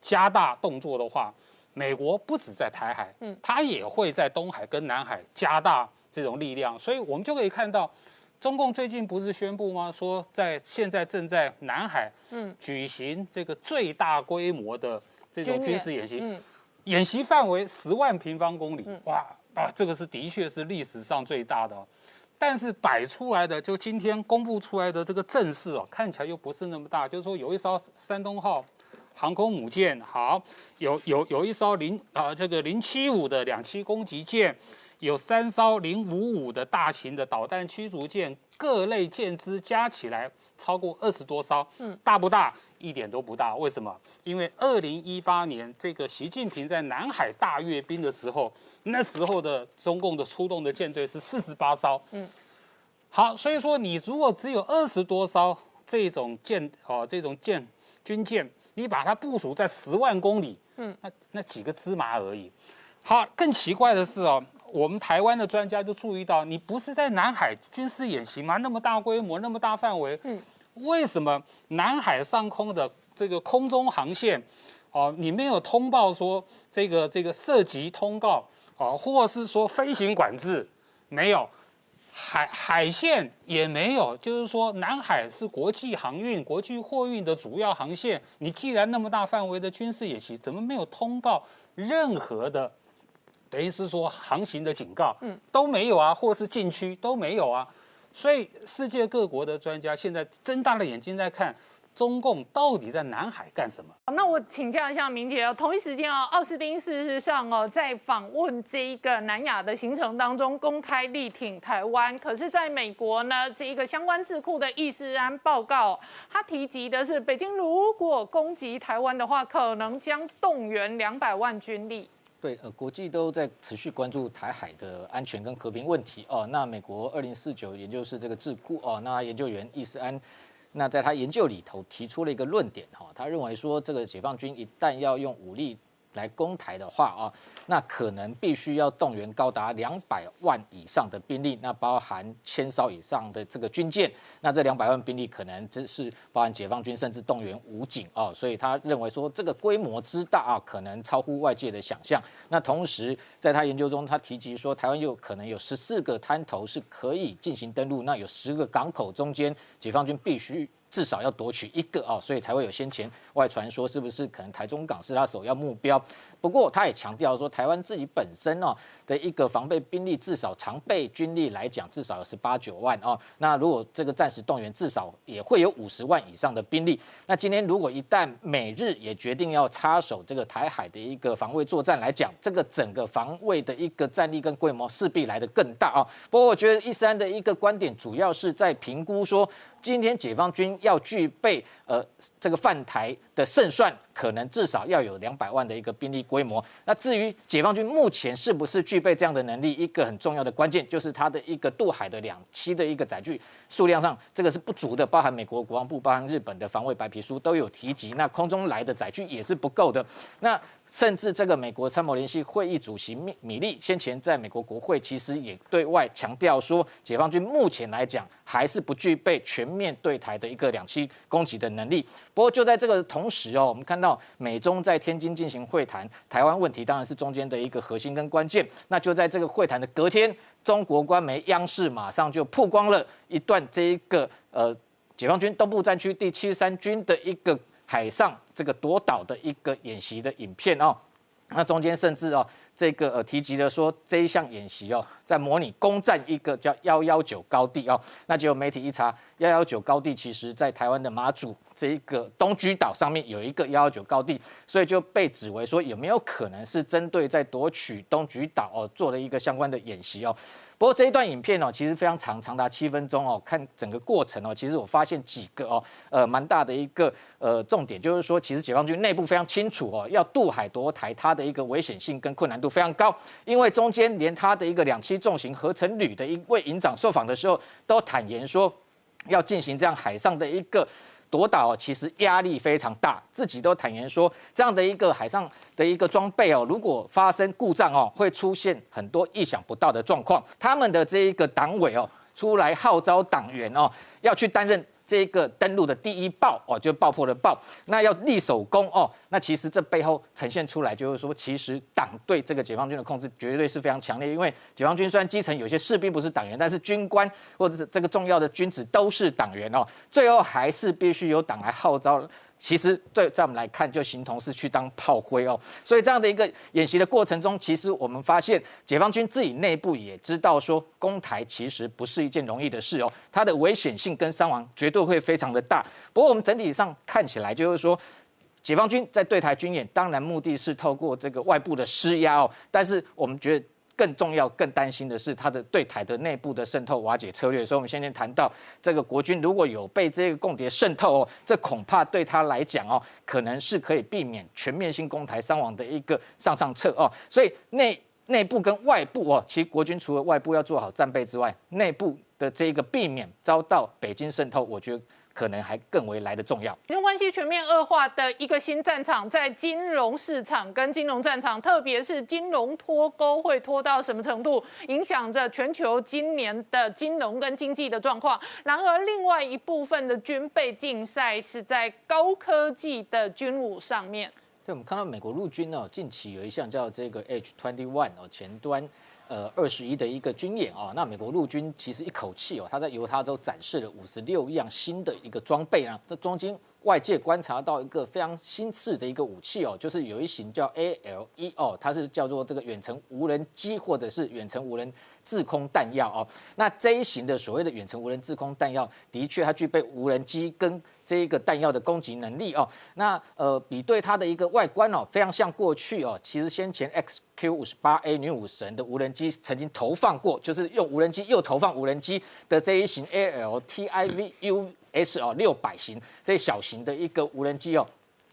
加大动作的话，美国不止在台海，嗯，它也会在东海跟南海加大这种力量。所以我们就可以看到，中共最近不是宣布吗？说在现在正在南海，嗯，举行这个最大规模的这种军事演习，演习范围十万平方公里，哇啊，这个是的确是历史上最大的。但是摆出来的，就今天公布出来的这个阵势哦，看起来又不是那么大。就是说，有一艘山东号航空母舰，好，有有有一艘零啊这个零七五的两栖攻击舰，有三艘零五五的大型的导弹驱逐舰，各类舰只加起来超过二十多艘。嗯，大不大？一点都不大。为什么？因为二零一八年这个习近平在南海大阅兵的时候。那时候的中共的出动的舰队是四十八艘，嗯，好，所以说你如果只有二十多艘这种舰哦，这种舰军舰，你把它部署在十万公里，嗯，那那几个芝麻而已。好，更奇怪的是哦，我们台湾的专家就注意到，你不是在南海军事演习吗？那么大规模，那么大范围，嗯，为什么南海上空的这个空中航线，哦，你没有通报说这个这个涉及通告？哦，或是说飞行管制没有，海海线也没有，就是说南海是国际航运、国际货运的主要航线。你既然那么大范围的军事演习，怎么没有通报任何的，等于是说航行的警告，嗯，都没有啊，或是禁区都没有啊。所以世界各国的专家现在睁大了眼睛在看。中共到底在南海干什么？那我请教一下明姐哦，同一时间哦，奥斯汀事实上哦，在访问这一个南亚的行程当中，公开力挺台湾。可是，在美国呢，这一个相关智库的易思安报告，他提及的是，北京如果攻击台湾的话，可能将动员两百万军力。对，呃，国际都在持续关注台海的安全跟和平问题哦。那美国二零四九也就是这个智库哦，那研究员易思安。那在他研究里头提出了一个论点哈，他认为说这个解放军一旦要用武力来攻台的话啊，那可能必须要动员高达两百万以上的兵力，那包含千艘以上的这个军舰。那这两百万兵力可能只是包含解放军，甚至动员武警啊，所以他认为说这个规模之大啊，可能超乎外界的想象。那同时在他研究中，他提及说台湾有可能有十四个滩头是可以进行登陆，那有十个港口中间，解放军必须至少要夺取一个啊，所以才会有先前外传说是不是可能台中港是他首要目标。不过他也强调说，台湾自己本身哦的一个防备兵力，至少常备军力来讲，至少有十八九万哦。那如果这个战时动员，至少也会有五十万以上的兵力。那今天如果一旦美日也决定要插手这个台海的一个防卫作战来讲，这个整个防卫的一个战力跟规模势必来得更大啊。不过我觉得一三的一个观点，主要是在评估说。今天解放军要具备呃这个犯台的胜算，可能至少要有两百万的一个兵力规模。那至于解放军目前是不是具备这样的能力，一个很重要的关键就是它的一个渡海的两栖的一个载具数量上，这个是不足的。包含美国国防部、包含日本的防卫白皮书都有提及，那空中来的载具也是不够的。那甚至这个美国参谋联席会议主席米米利先前在美国国会其实也对外强调说，解放军目前来讲还是不具备全面对台的一个两栖攻击的能力。不过就在这个同时哦，我们看到美中在天津进行会谈，台湾问题当然是中间的一个核心跟关键。那就在这个会谈的隔天，中国官媒央视马上就曝光了一段这一个呃解放军东部战区第七十三军的一个。海上这个夺岛的一个演习的影片哦，那中间甚至哦，这个呃提及了说这一项演习哦，在模拟攻占一个叫幺幺九高地哦，那结果媒体一查，幺幺九高地其实在台湾的马祖这一个东居岛上面有一个幺幺九高地，所以就被指为说有没有可能是针对在夺取东莒岛哦做了一个相关的演习哦。不过这一段影片哦，其实非常长，长达七分钟哦。看整个过程哦，其实我发现几个哦，呃，蛮大的一个呃重点，就是说，其实解放军内部非常清楚哦，要渡海夺台，它的一个危险性跟困难度非常高，因为中间连他的一个两栖重型合成旅的一位营长受访的时候，都坦言说，要进行这样海上的一个夺岛其实压力非常大，自己都坦言说，这样的一个海上的一个装备哦，如果发生故障哦，会出现很多意想不到的状况。他们的这一个党委哦，出来号召党员哦，要去担任。这个登陆的第一爆哦，就爆破的爆，那要立首功哦。那其实这背后呈现出来，就是说，其实党对这个解放军的控制绝对是非常强烈。因为解放军虽然基层有些士兵不是党员，但是军官或者是这个重要的军职都是党员哦。最后还是必须由党来号召。其实对在我们来看，就形同是去当炮灰哦。所以这样的一个演习的过程中，其实我们发现解放军自己内部也知道说，攻台其实不是一件容易的事哦，它的危险性跟伤亡绝对会非常的大。不过我们整体上看起来，就是说，解放军在对台军演，当然目的是透过这个外部的施压哦，但是我们觉得。更重要、更担心的是它的对台的内部的渗透瓦解策略。所以，我们先前谈到这个国军如果有被这个共谍渗透哦，这恐怕对他来讲哦，可能是可以避免全面性攻台伤亡的一个上上策哦。所以内内部跟外部哦，其实国军除了外部要做好战备之外，内部的这一个避免遭到北京渗透，我觉得。可能还更为来的重要。中关系全面恶化的一个新战场，在金融市场跟金融战场，特别是金融脱钩会拖到什么程度，影响着全球今年的金融跟经济的状况。然而，另外一部分的军备竞赛是在高科技的军武上面。对，我们看到美国陆军呢，近期有一项叫这个 H twenty one 哦，前端。呃，二十一的一个军演啊，那美国陆军其实一口气哦，他在犹他州展示了五十六样新的一个装备啊，这中间外界观察到一个非常新式的一个武器哦，就是有一型叫 A L E 哦，它是叫做这个远程无人机或者是远程无人制空弹药哦，那这一型的所谓的远程无人制空弹药，的确它具备无人机跟这一个弹药的攻击能力哦，那呃，比对它的一个外观哦，非常像过去哦，其实先前 XQ 五十八 A 女武神的无人机曾经投放过，就是用无人机又投放无人机的这一型 ALTIVUS 哦六百型这小型的一个无人机哦。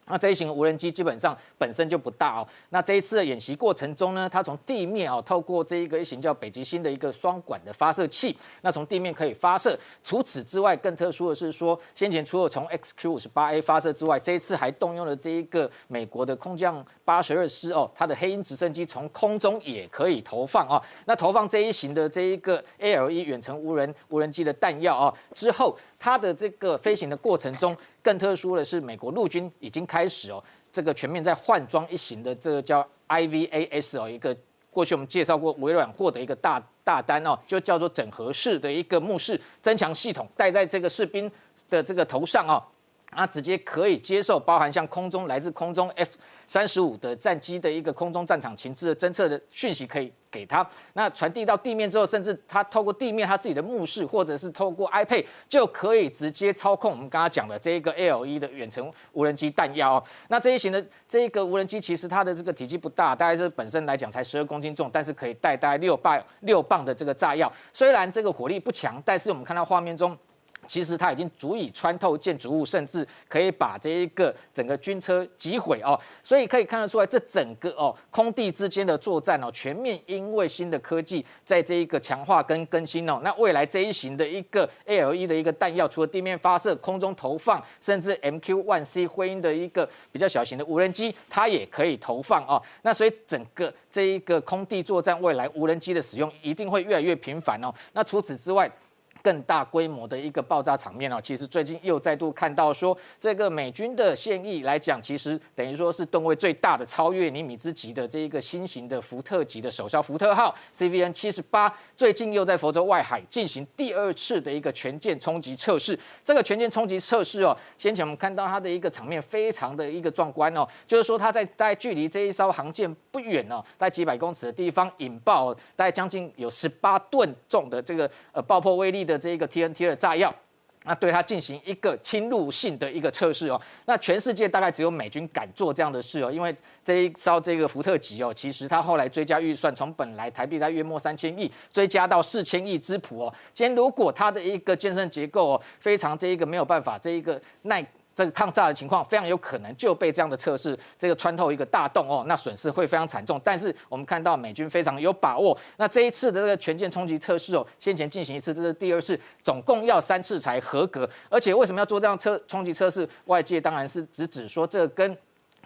那这一型无人机基本上本身就不大哦。那这一次的演习过程中呢，它从地面哦，透过这一个一型叫北极星的一个双管的发射器，那从地面可以发射。除此之外，更特殊的是说，先前除了从 XQ 五十八 A 发射之外，这一次还动用了这一个美国的空降八十二师哦，它的黑鹰直升机从空中也可以投放哦。那投放这一型的这一个 ALE 远程无人无人机的弹药哦之后。它的这个飞行的过程中，更特殊的是，美国陆军已经开始哦，这个全面在换装一型的这个叫 IVAS 哦，一个过去我们介绍过，微软获得一个大大单哦，就叫做整合式的一个目视增强系统，戴在这个士兵的这个头上哦，啊直接可以接受包含像空中来自空中 F。三十五的战机的一个空中战场情资的侦测的讯息可以给他，那传递到地面之后，甚至他透过地面他自己的目视，或者是透过 iPad 就可以直接操控我们刚刚讲的这一个 L 一的远程无人机弹药。哦那这一型的这一个无人机其实它的这个体积不大，大概是本身来讲才十二公斤重，但是可以带大概六磅六磅的这个炸药。虽然这个火力不强，但是我们看到画面中。其实它已经足以穿透建筑物，甚至可以把这一个整个军车击毁哦。所以可以看得出来，这整个哦空地之间的作战哦，全面因为新的科技在这一个强化跟更新哦。那未来这一型的一个 A L E 的一个弹药，除了地面发射、空中投放，甚至 M Q One C 灰鹰的一个比较小型的无人机，它也可以投放哦。那所以整个这一个空地作战，未来无人机的使用一定会越来越频繁哦。那除此之外，更大规模的一个爆炸场面哦，其实最近又再度看到说，这个美军的现役来讲，其实等于说是吨位最大的，超越尼米兹级的这一个新型的福特级的首艘福特号 CVN 七十八，最近又在佛州外海进行第二次的一个全舰冲击测试。这个全舰冲击测试哦，先前我们看到它的一个场面非常的一个壮观哦，就是说它在在距离这一艘航舰不远哦，在几百公尺的地方引爆，大概将近有十八吨重的这个呃爆破威力的。这一个 TNT 的炸药，那对它进行一个侵入性的一个测试哦。那全世界大概只有美军敢做这样的事哦，因为这一艘这个福特级哦，其实它后来追加预算从本来台币在约莫三千亿，追加到四千亿之谱哦。今天如果它的一个健身结构哦，非常这一个没有办法，这一个耐。这个抗炸的情况非常有可能就被这样的测试这个穿透一个大洞哦，那损失会非常惨重。但是我们看到美军非常有把握，那这一次的这个全舰冲击测试哦，先前进行一次，这是第二次，总共要三次才合格。而且为什么要做这样测冲击测试？外界当然是直指说这跟。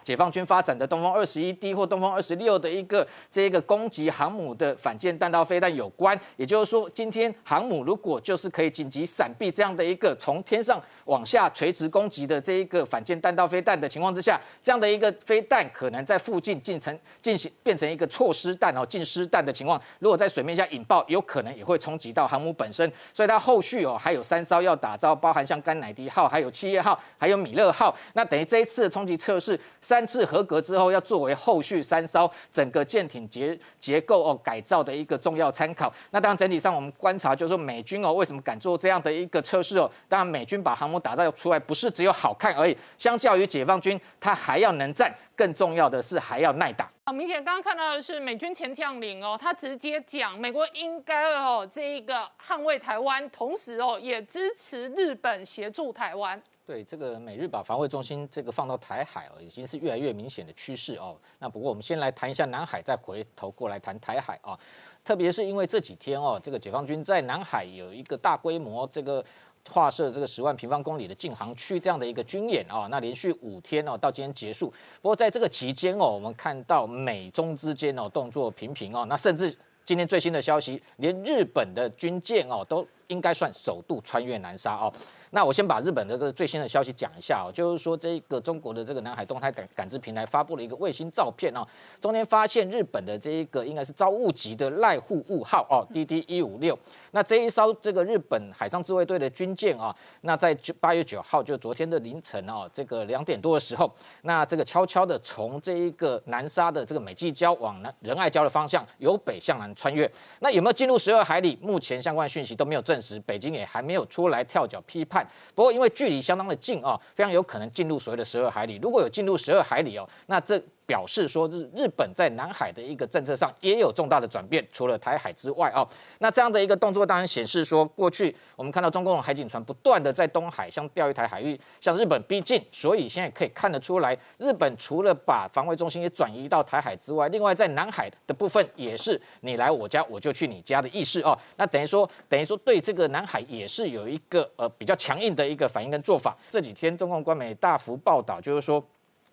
解放军发展的东风二十一 D 或东风二十六的一个这个攻击航母的反舰弹道飞弹有关，也就是说，今天航母如果就是可以紧急闪避这样的一个从天上往下垂直攻击的这一个反舰弹道飞弹的情况之下，这样的一个飞弹可能在附近进成进行变成一个错失弹哦，进失弹的情况，如果在水面下引爆，有可能也会冲击到航母本身，所以它后续哦还有三艘要打造，包含像甘乃迪号、还有七叶号、还有米勒号，那等于这一次的冲击测试。三次合格之后，要作为后续三艘整个舰艇结结构哦改造的一个重要参考。那当然整体上我们观察，就是说美军哦为什么敢做这样的一个测试哦？当然美军把航母打造出来，不是只有好看而已，相较于解放军，它还要能战，更重要的是还要耐打。好，明显刚刚看到的是美军前将领哦，他直接讲美国应该哦这一个捍卫台湾，同时哦也支持日本协助台湾。对这个美日把防卫中心这个放到台海哦，已经是越来越明显的趋势哦。那不过我们先来谈一下南海，再回头过来谈台海啊。特别是因为这几天哦，这个解放军在南海有一个大规模这个划设这个十万平方公里的禁航区这样的一个军演啊。那连续五天哦，到今天结束。不过在这个期间哦，我们看到美中之间哦动作频频哦，那甚至今天最新的消息，连日本的军舰哦都应该算首度穿越南沙哦。那我先把日本的这个最新的消息讲一下哦，就是说这个中国的这个南海动态感感知平台发布了一个卫星照片哦，中间发现日本的这一个应该是招物级的濑户物号哦，DD 一五六。那这一艘这个日本海上自卫队的军舰啊，那在九八月九号就昨天的凌晨哦，这个两点多的时候，那这个悄悄的从这一个南沙的这个美济礁往南仁爱礁的方向由北向南穿越。那有没有进入十二海里？目前相关讯息都没有证实，北京也还没有出来跳脚批判。不过，因为距离相当的近啊，非常有可能进入所谓的十二海里。如果有进入十二海里哦，那这。表示说，日日本在南海的一个政策上也有重大的转变，除了台海之外啊，那这样的一个动作当然显示说，过去我们看到中共海警船不断的在东海向钓鱼台海域向日本逼近，所以现在可以看得出来，日本除了把防卫中心也转移到台海之外，另外在南海的部分也是你来我家我就去你家的意思哦，那等于说等于说对这个南海也是有一个呃比较强硬的一个反应跟做法。这几天中共官媒大幅报道，就是说。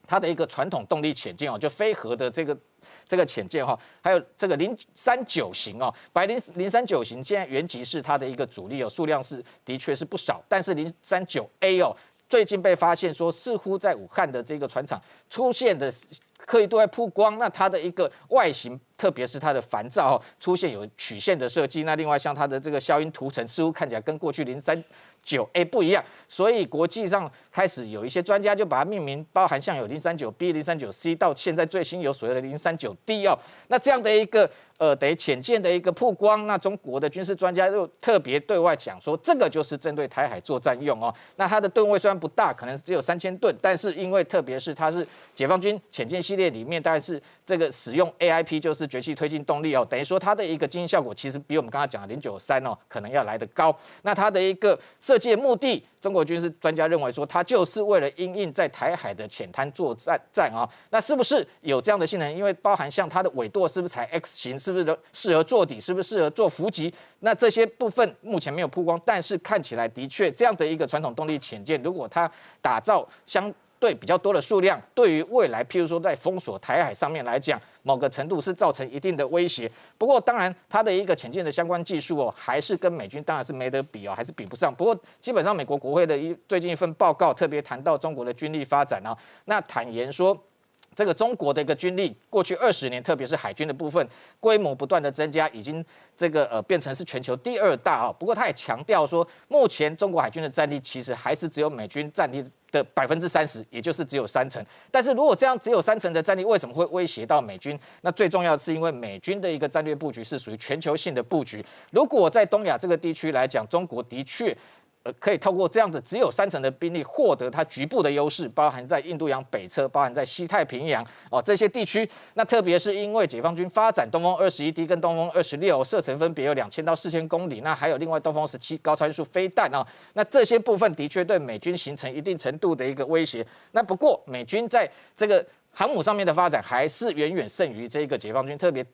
它的一个传统动力潜舰哦，就飞核的这个这个潜舰哈，还有这个零三九型哦，白零零三九型现在原籍是它的一个主力哦，数量是的确是不少，但是零三九 A 哦，最近被发现说似乎在武汉的这个船厂出现的刻意对外曝光，那它的一个外形，特别是它的烦躁哦，出现有曲线的设计，那另外像它的这个消音涂层，似乎看起来跟过去零三。九 A 不一样，所以国际上开始有一些专家就把它命名，包含像有零三九 B、零三九 C，到现在最新有所谓的零三九 D 哦，那这样的一个。呃，等于浅见的一个曝光，那中国的军事专家又特别对外讲说，这个就是针对台海作战用哦。那它的吨位虽然不大，可能只有三千吨，但是因为特别是它是解放军浅见系列里面，大概是这个使用 AIP 就是绝气推进动力哦，等于说它的一个经济效果其实比我们刚刚讲的零九三哦，可能要来得高。那它的一个设计目的。中国军事专家认为说，它就是为了因应在台海的浅滩作战战啊，那是不是有这样的性能？因为包含像它的尾舵是不是才 X 型，是不是适合做底，是不是适合做伏击？那这些部分目前没有曝光，但是看起来的确这样的一个传统动力潜舰，如果它打造相对比较多的数量，对于未来譬如说在封锁台海上面来讲。某个程度是造成一定的威胁，不过当然它的一个潜舰的相关技术哦，还是跟美军当然是没得比哦，还是比不上。不过基本上美国国会的一最近一份报告特别谈到中国的军力发展呢，那坦言说这个中国的一个军力过去二十年，特别是海军的部分规模不断的增加，已经这个呃变成是全球第二大啊。不过他也强调说，目前中国海军的战力其实还是只有美军战力。的百分之三十，也就是只有三成。但是如果这样只有三成的战力，为什么会威胁到美军？那最重要的是因为美军的一个战略布局是属于全球性的布局。如果在东亚这个地区来讲，中国的确。可以透过这样子只有三成的兵力获得它局部的优势，包含在印度洋北侧，包含在西太平洋哦这些地区。那特别是因为解放军发展东风二十一 D 跟东风二十六，射程分别有两千到四千公里，那还有另外东风十七高参数飞弹啊，那这些部分的确对美军形成一定程度的一个威胁。那不过美军在这个航母上面的发展还是远远胜于这个解放军，特别。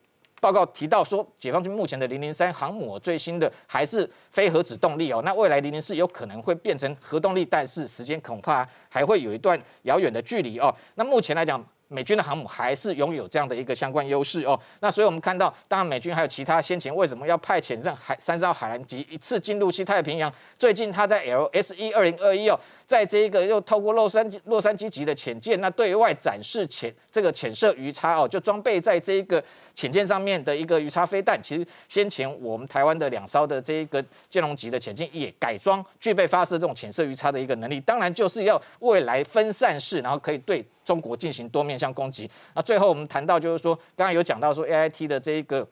报告提到说，解放军目前的零零三航母最新的还是非核子动力哦，那未来零零四有可能会变成核动力，但是时间恐怕还会有一段遥远的距离哦。那目前来讲。美军的航母还是拥有这样的一个相关优势哦。那所以我们看到，当然美军还有其他先前为什么要派遣这海三艘海蓝级一次进入西太平洋？最近他在 LSE 二零二一哦，在这一个又透过洛杉矶洛杉矶级的潜舰，那对外展示潜这个潜射鱼叉哦，就装备在这一个潜舰上面的一个鱼叉飞弹。其实先前我们台湾的两艘的这一个剑龙级的潜舰也改装具备发射这种潜射鱼叉的一个能力，当然就是要未来分散式，然后可以对。中国进行多面向攻击。那最后我们谈到，就是说，刚刚有讲到说 A I T 的这一个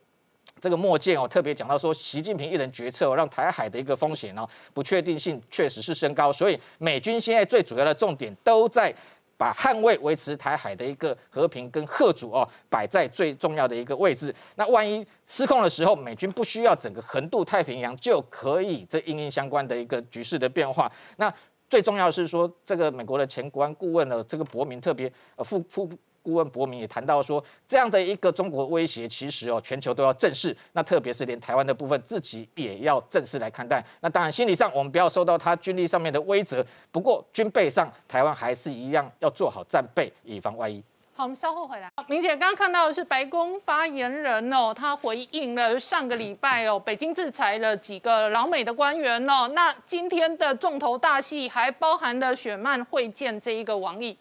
这个墨舰哦，特别讲到说，习近平一人决策，让台海的一个风险哦，不确定性确实是升高。所以美军现在最主要的重点都在把捍卫、维持台海的一个和平跟贺主哦，摆在最重要的一个位置。那万一失控的时候，美军不需要整个横渡太平洋就可以这应应相关的一个局势的变化。那最重要是说，这个美国的前国安顾问呢，这个伯明特别呃副副顾问伯明也谈到说，这样的一个中国威胁，其实哦全球都要正视，那特别是连台湾的部分自己也要正视来看待。那当然心理上我们不要受到他军力上面的威责，不过军备上台湾还是一样要做好战备，以防万一。好，我们稍后回来。明姐刚刚看到的是白宫发言人哦，他回应了上个礼拜哦，北京制裁了几个老美的官员哦。那今天的重头大戏还包含了雪曼会见这一个王毅。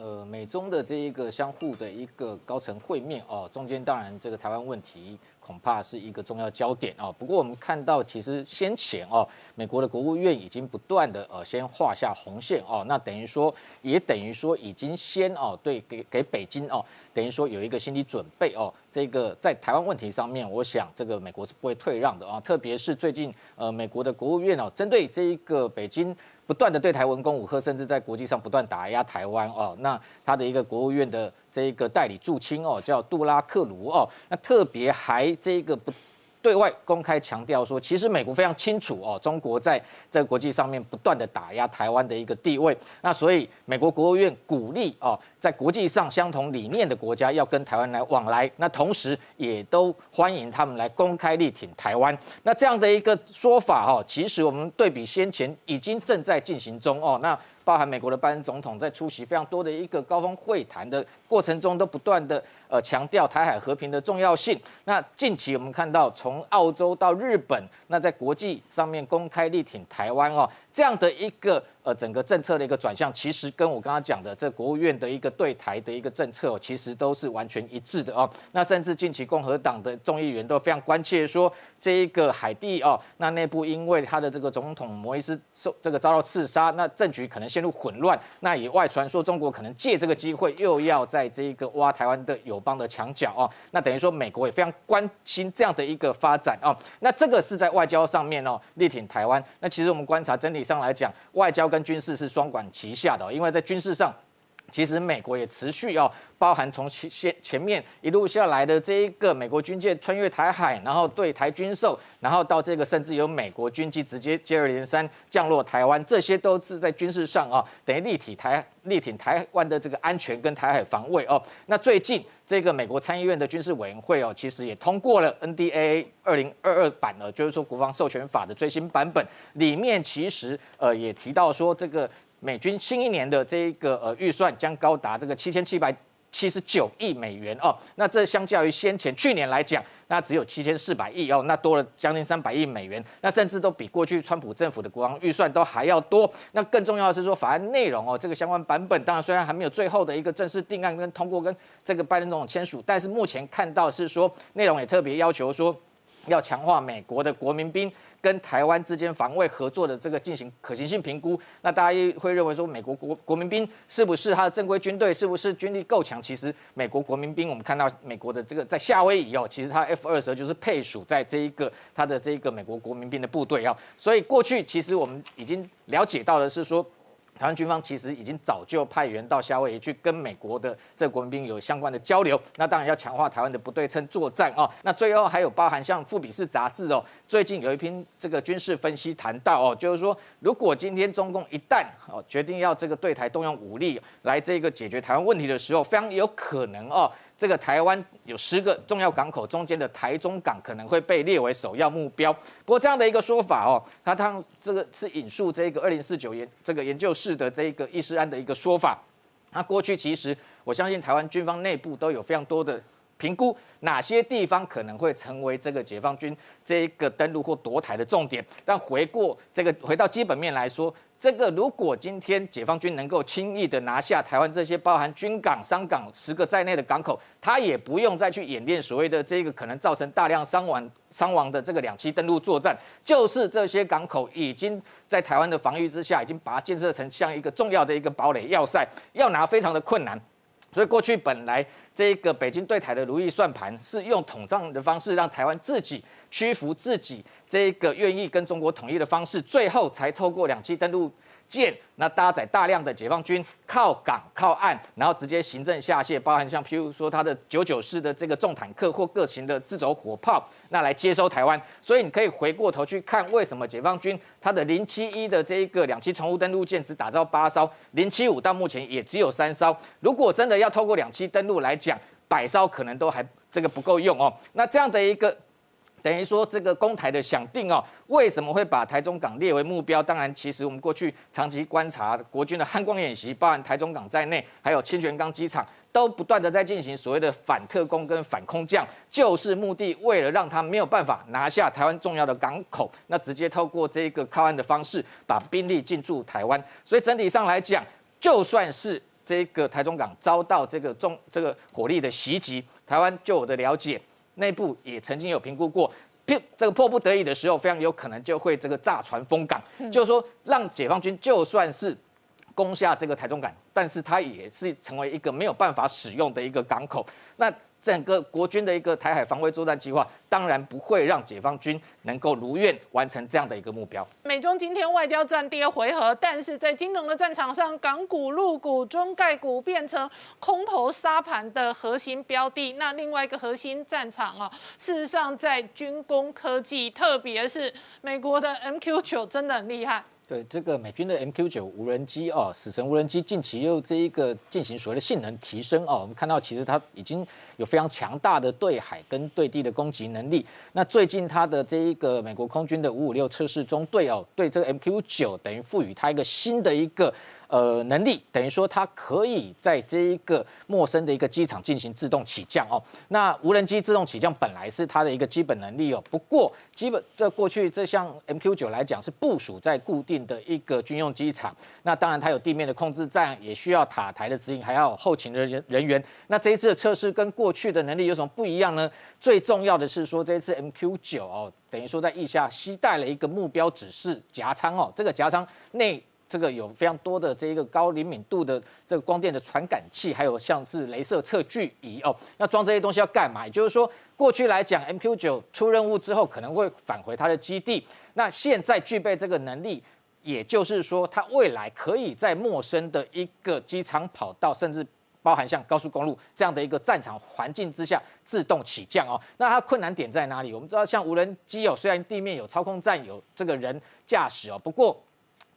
呃，美中的这一个相互的一个高层会面哦，中间当然这个台湾问题。恐怕是一个重要焦点哦。不过我们看到，其实先前哦，美国的国务院已经不断的呃先画下红线哦，那等于说也等于说已经先哦对给给北京哦，等于说有一个心理准备哦。这个在台湾问题上面，我想这个美国是不会退让的啊。特别是最近呃美国的国务院哦，针对这一个北京。不断的对台文攻武赫，甚至在国际上不断打压台湾哦。那他的一个国务院的这一个代理驻青哦，叫杜拉克卢哦，那特别还这个不。对外公开强调说，其实美国非常清楚哦，中国在这个国际上面不断的打压台湾的一个地位。那所以美国国务院鼓励哦，在国际上相同理念的国家要跟台湾来往来。那同时也都欢迎他们来公开力挺台湾。那这样的一个说法哦，其实我们对比先前已经正在进行中哦，那包含美国的拜登总统在出席非常多的一个高峰会谈的过程中，都不断的。呃，强调台海和平的重要性。那近期我们看到，从澳洲到日本，那在国际上面公开力挺台湾哦，这样的一个。呃，整个政策的一个转向，其实跟我刚刚讲的这国务院的一个对台的一个政策哦，其实都是完全一致的哦。那甚至近期共和党的众议员都非常关切，说这一个海地哦，那内部因为他的这个总统摩伊斯受这个遭到刺杀，那政局可能陷入混乱。那也外传说中国可能借这个机会又要在这一个挖台湾的友邦的墙角哦。那等于说美国也非常关心这样的一个发展哦。那这个是在外交上面哦，力挺台湾。那其实我们观察整以上来讲，外交。跟军事是双管齐下的，因为在军事上，其实美国也持续要包含从前前前面一路下来的这一个美国军舰穿越台海，然后对台军售，然后到这个甚至有美国军机直接接二连三降落台湾，这些都是在军事上啊，等于立体台力挺台湾的这个安全跟台海防卫哦。那最近这个美国参议院的军事委员会哦，其实也通过了 NDA 二零二二版呢，就是说国防授权法的最新版本，里面其实呃也提到说这个。美军新一年的这一个呃预算将高达这个七千七百七十九亿美元哦，那这相较于先前去年来讲，那只有七千四百亿哦，那多了将近三百亿美元，那甚至都比过去川普政府的国防预算都还要多。那更重要的是说，法案内容哦，这个相关版本当然虽然还没有最后的一个正式定案跟通过跟这个拜登总统签署，但是目前看到是说内容也特别要求说。要强化美国的国民兵。跟台湾之间防卫合作的这个进行可行性评估，那大家会认为说，美国国国民兵是不是他的正规军队，是不是军力够强？其实美国国民兵，我们看到美国的这个在夏威夷哦，其实他 F 二十就是配属在这一个他的这一个美国国民兵的部队哦，所以过去其实我们已经了解到的是说。台湾军方其实已经早就派员到夏威夷去跟美国的这国民兵有相关的交流，那当然要强化台湾的不对称作战哦。那最后还有包含像《富比士》杂志哦，最近有一篇这个军事分析谈到哦，就是说如果今天中共一旦哦决定要这个对台动用武力来这个解决台湾问题的时候，非常有可能哦。这个台湾有十个重要港口，中间的台中港可能会被列为首要目标。不过这样的一个说法哦，他他这个是引述这个二零四九研这个研究室的这个易师安的一个说法。那过去其实我相信台湾军方内部都有非常多的评估，哪些地方可能会成为这个解放军这一个登陆或夺台的重点。但回过这个回到基本面来说。这个如果今天解放军能够轻易的拿下台湾这些包含军港、商港十个在内的港口，他也不用再去演练所谓的这个可能造成大量伤亡伤亡的这个两栖登陆作战，就是这些港口已经在台湾的防御之下，已经把它建设成像一个重要的一个堡垒要塞，要拿非常的困难。所以过去本来这个北京对台的如意算盘是用统战的方式让台湾自己屈服自己。这个愿意跟中国统一的方式，最后才透过两栖登陆舰，那搭载大量的解放军靠港靠岸，然后直接行政下线，包含像譬如说它的九九式的这个重坦克或各型的自走火炮，那来接收台湾。所以你可以回过头去看，为什么解放军它的零七一的这一个两栖船坞登陆舰只打造八艘，零七五到目前也只有三艘。如果真的要透过两栖登陆来讲，百艘可能都还这个不够用哦。那这样的一个。等于说这个公台的想定哦，为什么会把台中港列为目标？当然，其实我们过去长期观察国军的汉光演习，包含台中港在内，还有清泉岗机场，都不断的在进行所谓的反特工跟反空降，就是目的为了让他没有办法拿下台湾重要的港口，那直接透过这个靠岸的方式把兵力进驻台湾。所以整体上来讲，就算是这个台中港遭到这个中这个火力的袭击，台湾就我的了解。内部也曾经有评估过，这个迫不得已的时候，非常有可能就会这个炸船封港，就是说让解放军就算是攻下这个台中港，但是它也是成为一个没有办法使用的一个港口。那整个国军的一个台海防卫作战计划，当然不会让解放军能够如愿完成这样的一个目标。美中今天外交战第二回合，但是在金融的战场上，港股、陆股、中概股变成空头沙盘的核心标的。那另外一个核心战场啊，事实上在军工科技，特别是美国的 MQ 九真的很厉害。对这个美军的 MQ 九无人机哦，死神无人机近期又这一个进行所谓的性能提升哦，我们看到其实它已经有非常强大的对海跟对地的攻击能力。那最近它的这一个美国空军的五五六测试中，队哦，对这个 MQ 九等于赋予它一个新的一个。呃，能力等于说它可以在这一个陌生的一个机场进行自动起降哦。那无人机自动起降本来是它的一个基本能力哦。不过，基本这过去这项 MQ 九来讲是部署在固定的一个军用机场。那当然它有地面的控制站，也需要塔台的指引，还要后勤的人人员。那这一次的测试跟过去的能力有什么不一样呢？最重要的是说这一次 MQ 九哦，等于说在腋下携带了一个目标指示夹舱哦，这个夹舱内。这个有非常多的这一个高灵敏度的这个光电的传感器，还有像是镭射测距仪哦。那装这些东西要干嘛？也就是说，过去来讲，MQ 九出任务之后可能会返回它的基地。那现在具备这个能力，也就是说，它未来可以在陌生的一个机场跑道，甚至包含像高速公路这样的一个战场环境之下自动起降哦。那它困难点在哪里？我们知道，像无人机哦，虽然地面有操控站，有这个人驾驶哦，不过。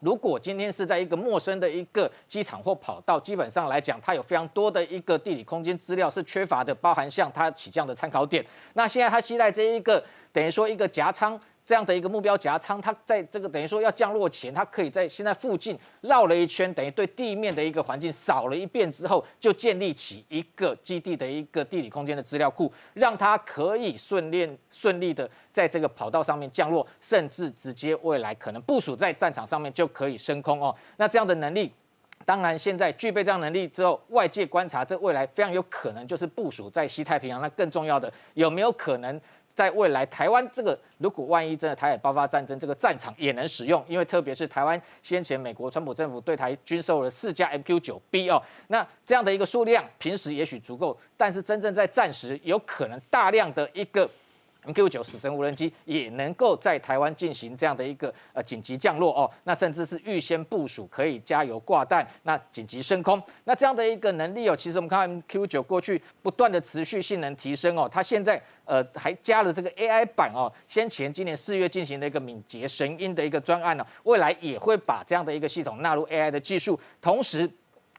如果今天是在一个陌生的一个机场或跑道，基本上来讲，它有非常多的一个地理空间资料是缺乏的，包含像它起降的参考点。那现在它期待这一个，等于说一个夹舱。这样的一个目标夹仓，它在这个等于说要降落前，它可以在现在附近绕了一圈，等于对地面的一个环境扫了一遍之后，就建立起一个基地的一个地理空间的资料库，让它可以顺利顺利的在这个跑道上面降落，甚至直接未来可能部署在战场上面就可以升空哦。那这样的能力，当然现在具备这样能力之后，外界观察这未来非常有可能就是部署在西太平洋。那更重要的，有没有可能？在未来台湾这个如果万一真的台海爆发战争，这个战场也能使用，因为特别是台湾先前美国川普政府对台军售了四架 MQ 九 B 哦，那这样的一个数量，平时也许足够，但是真正在战时，有可能大量的一个。MQ 九死神无人机也能够在台湾进行这样的一个呃紧急降落哦，那甚至是预先部署可以加油挂弹，那紧急升空，那这样的一个能力哦，其实我们看 MQ 九过去不断的持续性能提升哦，它现在呃还加了这个 AI 版哦，先前今年四月进行的一个敏捷神鹰的一个专案呢，未来也会把这样的一个系统纳入 AI 的技术，同时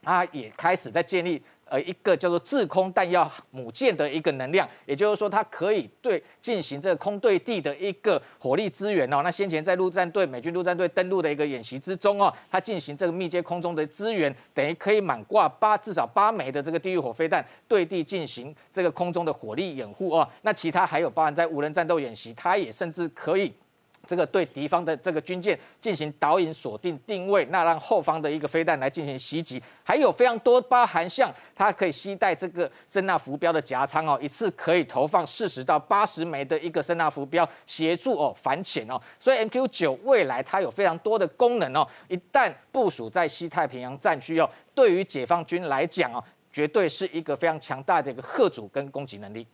它也开始在建立。呃，一个叫做制空弹药母舰的一个能量，也就是说，它可以对进行这个空对地的一个火力支援哦。那先前在陆战队美军陆战队登陆的一个演习之中哦，它进行这个密接空中的支援，等于可以满挂八至少八枚的这个地狱火飞弹对地进行这个空中的火力掩护哦。那其他还有包含在无人战斗演习，它也甚至可以。这个对敌方的这个军舰进行导引、锁定、定位，那让后方的一个飞弹来进行袭击，还有非常多包含像它可以携带这个声纳浮标的夹舱哦，一次可以投放四十到八十枚的一个声纳浮标，协助哦反潜哦。所以 MQ 九未来它有非常多的功能哦，一旦部署在西太平洋战区哦，对于解放军来讲哦，绝对是一个非常强大的一个贺阻跟攻击能力。